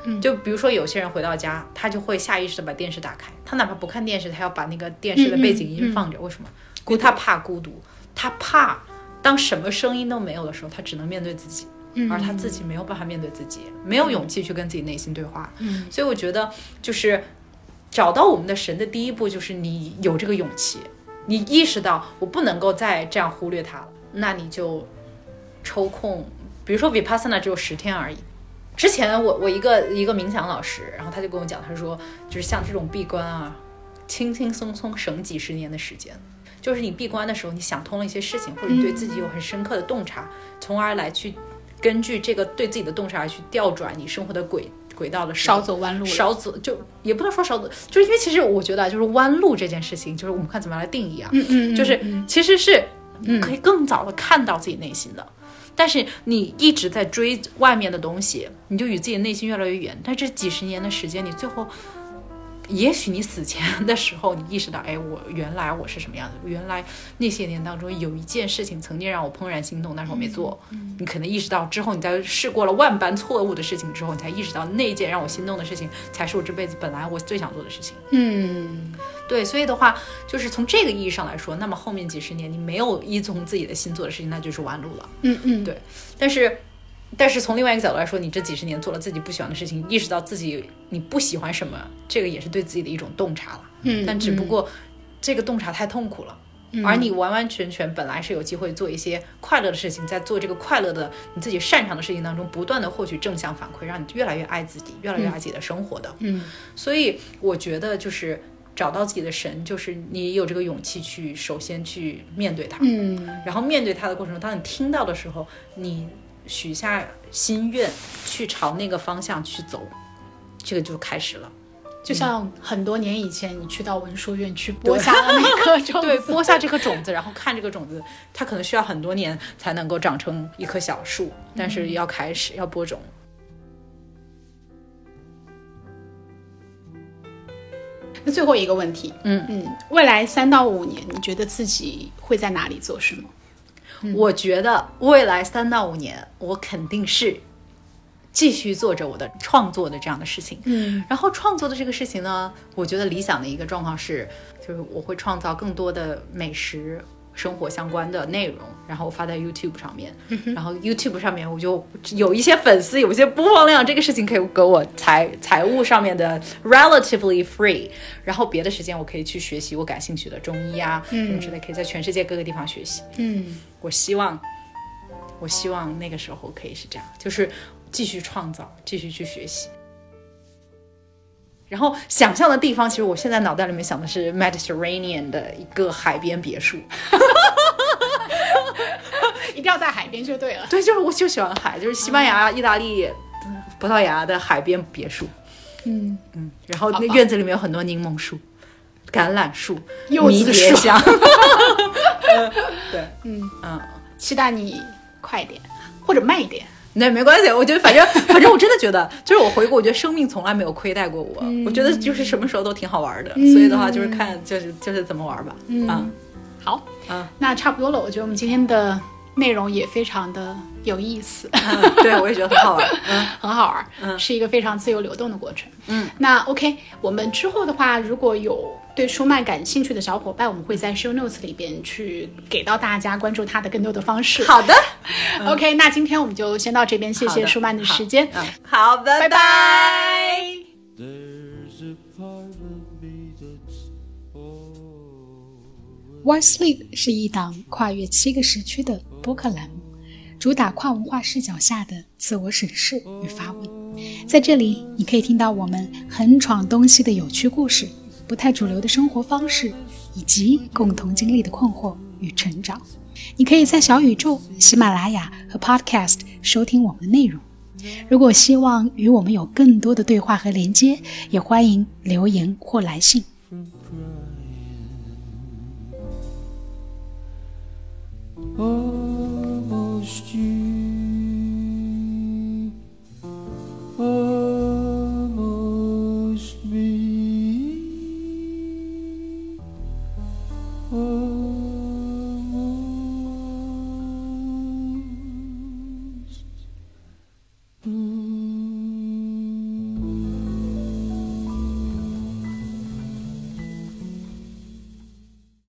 嗯就比如说，有些人回到家，他就会下意识的把电视打开，他哪怕不看电视，他要把那个电视的背景音放着。为什么？孤，他怕孤独，他怕当什么声音都没有的时候，他只能面对自己，而他自己没有办法面对自己，没有勇气去跟自己内心对话。嗯所以我觉得，就是找到我们的神的第一步，就是你有这个勇气，你意识到我不能够再这样忽略它了，那你就抽空，比如说 Vipassana 只有十天而已。之前我我一个一个冥想老师，然后他就跟我讲，他说就是像这种闭关啊，轻轻松松省几十年的时间。就是你闭关的时候，你想通了一些事情，或者对自己有很深刻的洞察，从而来去根据这个对自己的洞察而去调转你生活的轨轨道的时候少走弯路，少走就也不能说少走，就是因为其实我觉得啊，就是弯路这件事情，就是我们看怎么样来定义啊，嗯嗯，就是其实是可以更早的看到自己内心的。但是你一直在追外面的东西，你就与自己的内心越来越远。但这几十年的时间，你最后，也许你死前的时候，你意识到，哎，我原来我是什么样的？原来那些年当中有一件事情曾经让我怦然心动，但是我没做。你可能意识到之后，你在试过了万般错误的事情之后，你才意识到那件让我心动的事情，才是我这辈子本来我最想做的事情。嗯对，所以的话，就是从这个意义上来说，那么后面几十年你没有依从自己的心做的事情，那就是弯路了。嗯嗯，对但是，但是从另外一个角度来说，你这几十年做了自己不喜欢的事情，意识到自己你不喜欢什么，这个也是对自己的一种洞察了。嗯，但只不过这个洞察太痛苦了。而你完完全全本来是有机会做一些快乐的事情，在做这个快乐的你自己擅长的事情当中，不断的获取正向反馈，让你越来越爱自己，越来越爱自己的生活的。嗯所以我觉得就是找到自己的神，就是你有这个勇气去首先去面对它，嗯然后面对它的过程中，当你听到的时候，你许下心愿，去朝那个方向去走，这个就开始了。就像很多年以前，你去到文殊院去播下了那颗 种子，对，播下这颗种子，然后看这个种子，它可能需要很多年才能够长成一棵小树，但是要开始要播种。那最后一个问题，嗯嗯，未来三到五年，你觉得自己会在哪里做什么？我觉得未来三到五年，我肯定是继续做着我的创作的这样的事情。嗯，然后创作的这个事情呢，我觉得理想的一个状况是，就是我会创造更多的美食。生活相关的内容，然后发在 YouTube 上面，然后 YouTube 上面我就有一些粉丝，有一些播放量，这个事情可以给我财财务上面的 relatively free，然后别的时间我可以去学习我感兴趣的中医啊，什么之类，可以在全世界各个地方学习。嗯，我希望，我希望那个时候可以是这样，就是继续创造，继续去学习。然后想象的地方，其实我现在脑袋里面想的是 Mediterranean 的一个海边别墅。一定要在海边就对了。对，就是我就喜欢海，就是西班牙、意大利、葡萄牙的海边别墅。嗯，嗯，然后那院子里面有很多柠檬树、橄榄树、柚子迷迭树香。对，嗯嗯，期待你快一点，或者慢一点。那没关系，我觉得反正 反正我真的觉得，就是我回顾，我觉得生命从来没有亏待过我。我觉得就是什么时候都挺好玩的，所以的话就是看就是就是怎么玩吧。嗯，好，嗯那差不多了。我觉得我们今天的内容也非常的有意思，嗯对我也觉得很好玩。嗯，很好玩，嗯是一个非常自由流动的过程。嗯，那 OK，我们之后的话，如果有对舒曼感兴趣的小伙伴，我们会在 show notes 里边去给到大家关注他的更多的方式。好的，，OK，那今天我们就先到这边，谢谢舒曼的时间，嗯，好，拜拜拜。Why Sleep 是一档跨越七个时区的播客栏目，主打跨文化视角下的自我审视与发问。在这里，你可以听到我们横闯东西的有趣故事，不太主流的生活方式，以及共同经历的困惑与成长。你可以在小宇宙、喜马拉雅和 Podcast 收听我们的内容。如果希望与我们有更多的对话和连接，也欢迎留言或来信。almost you, almost me.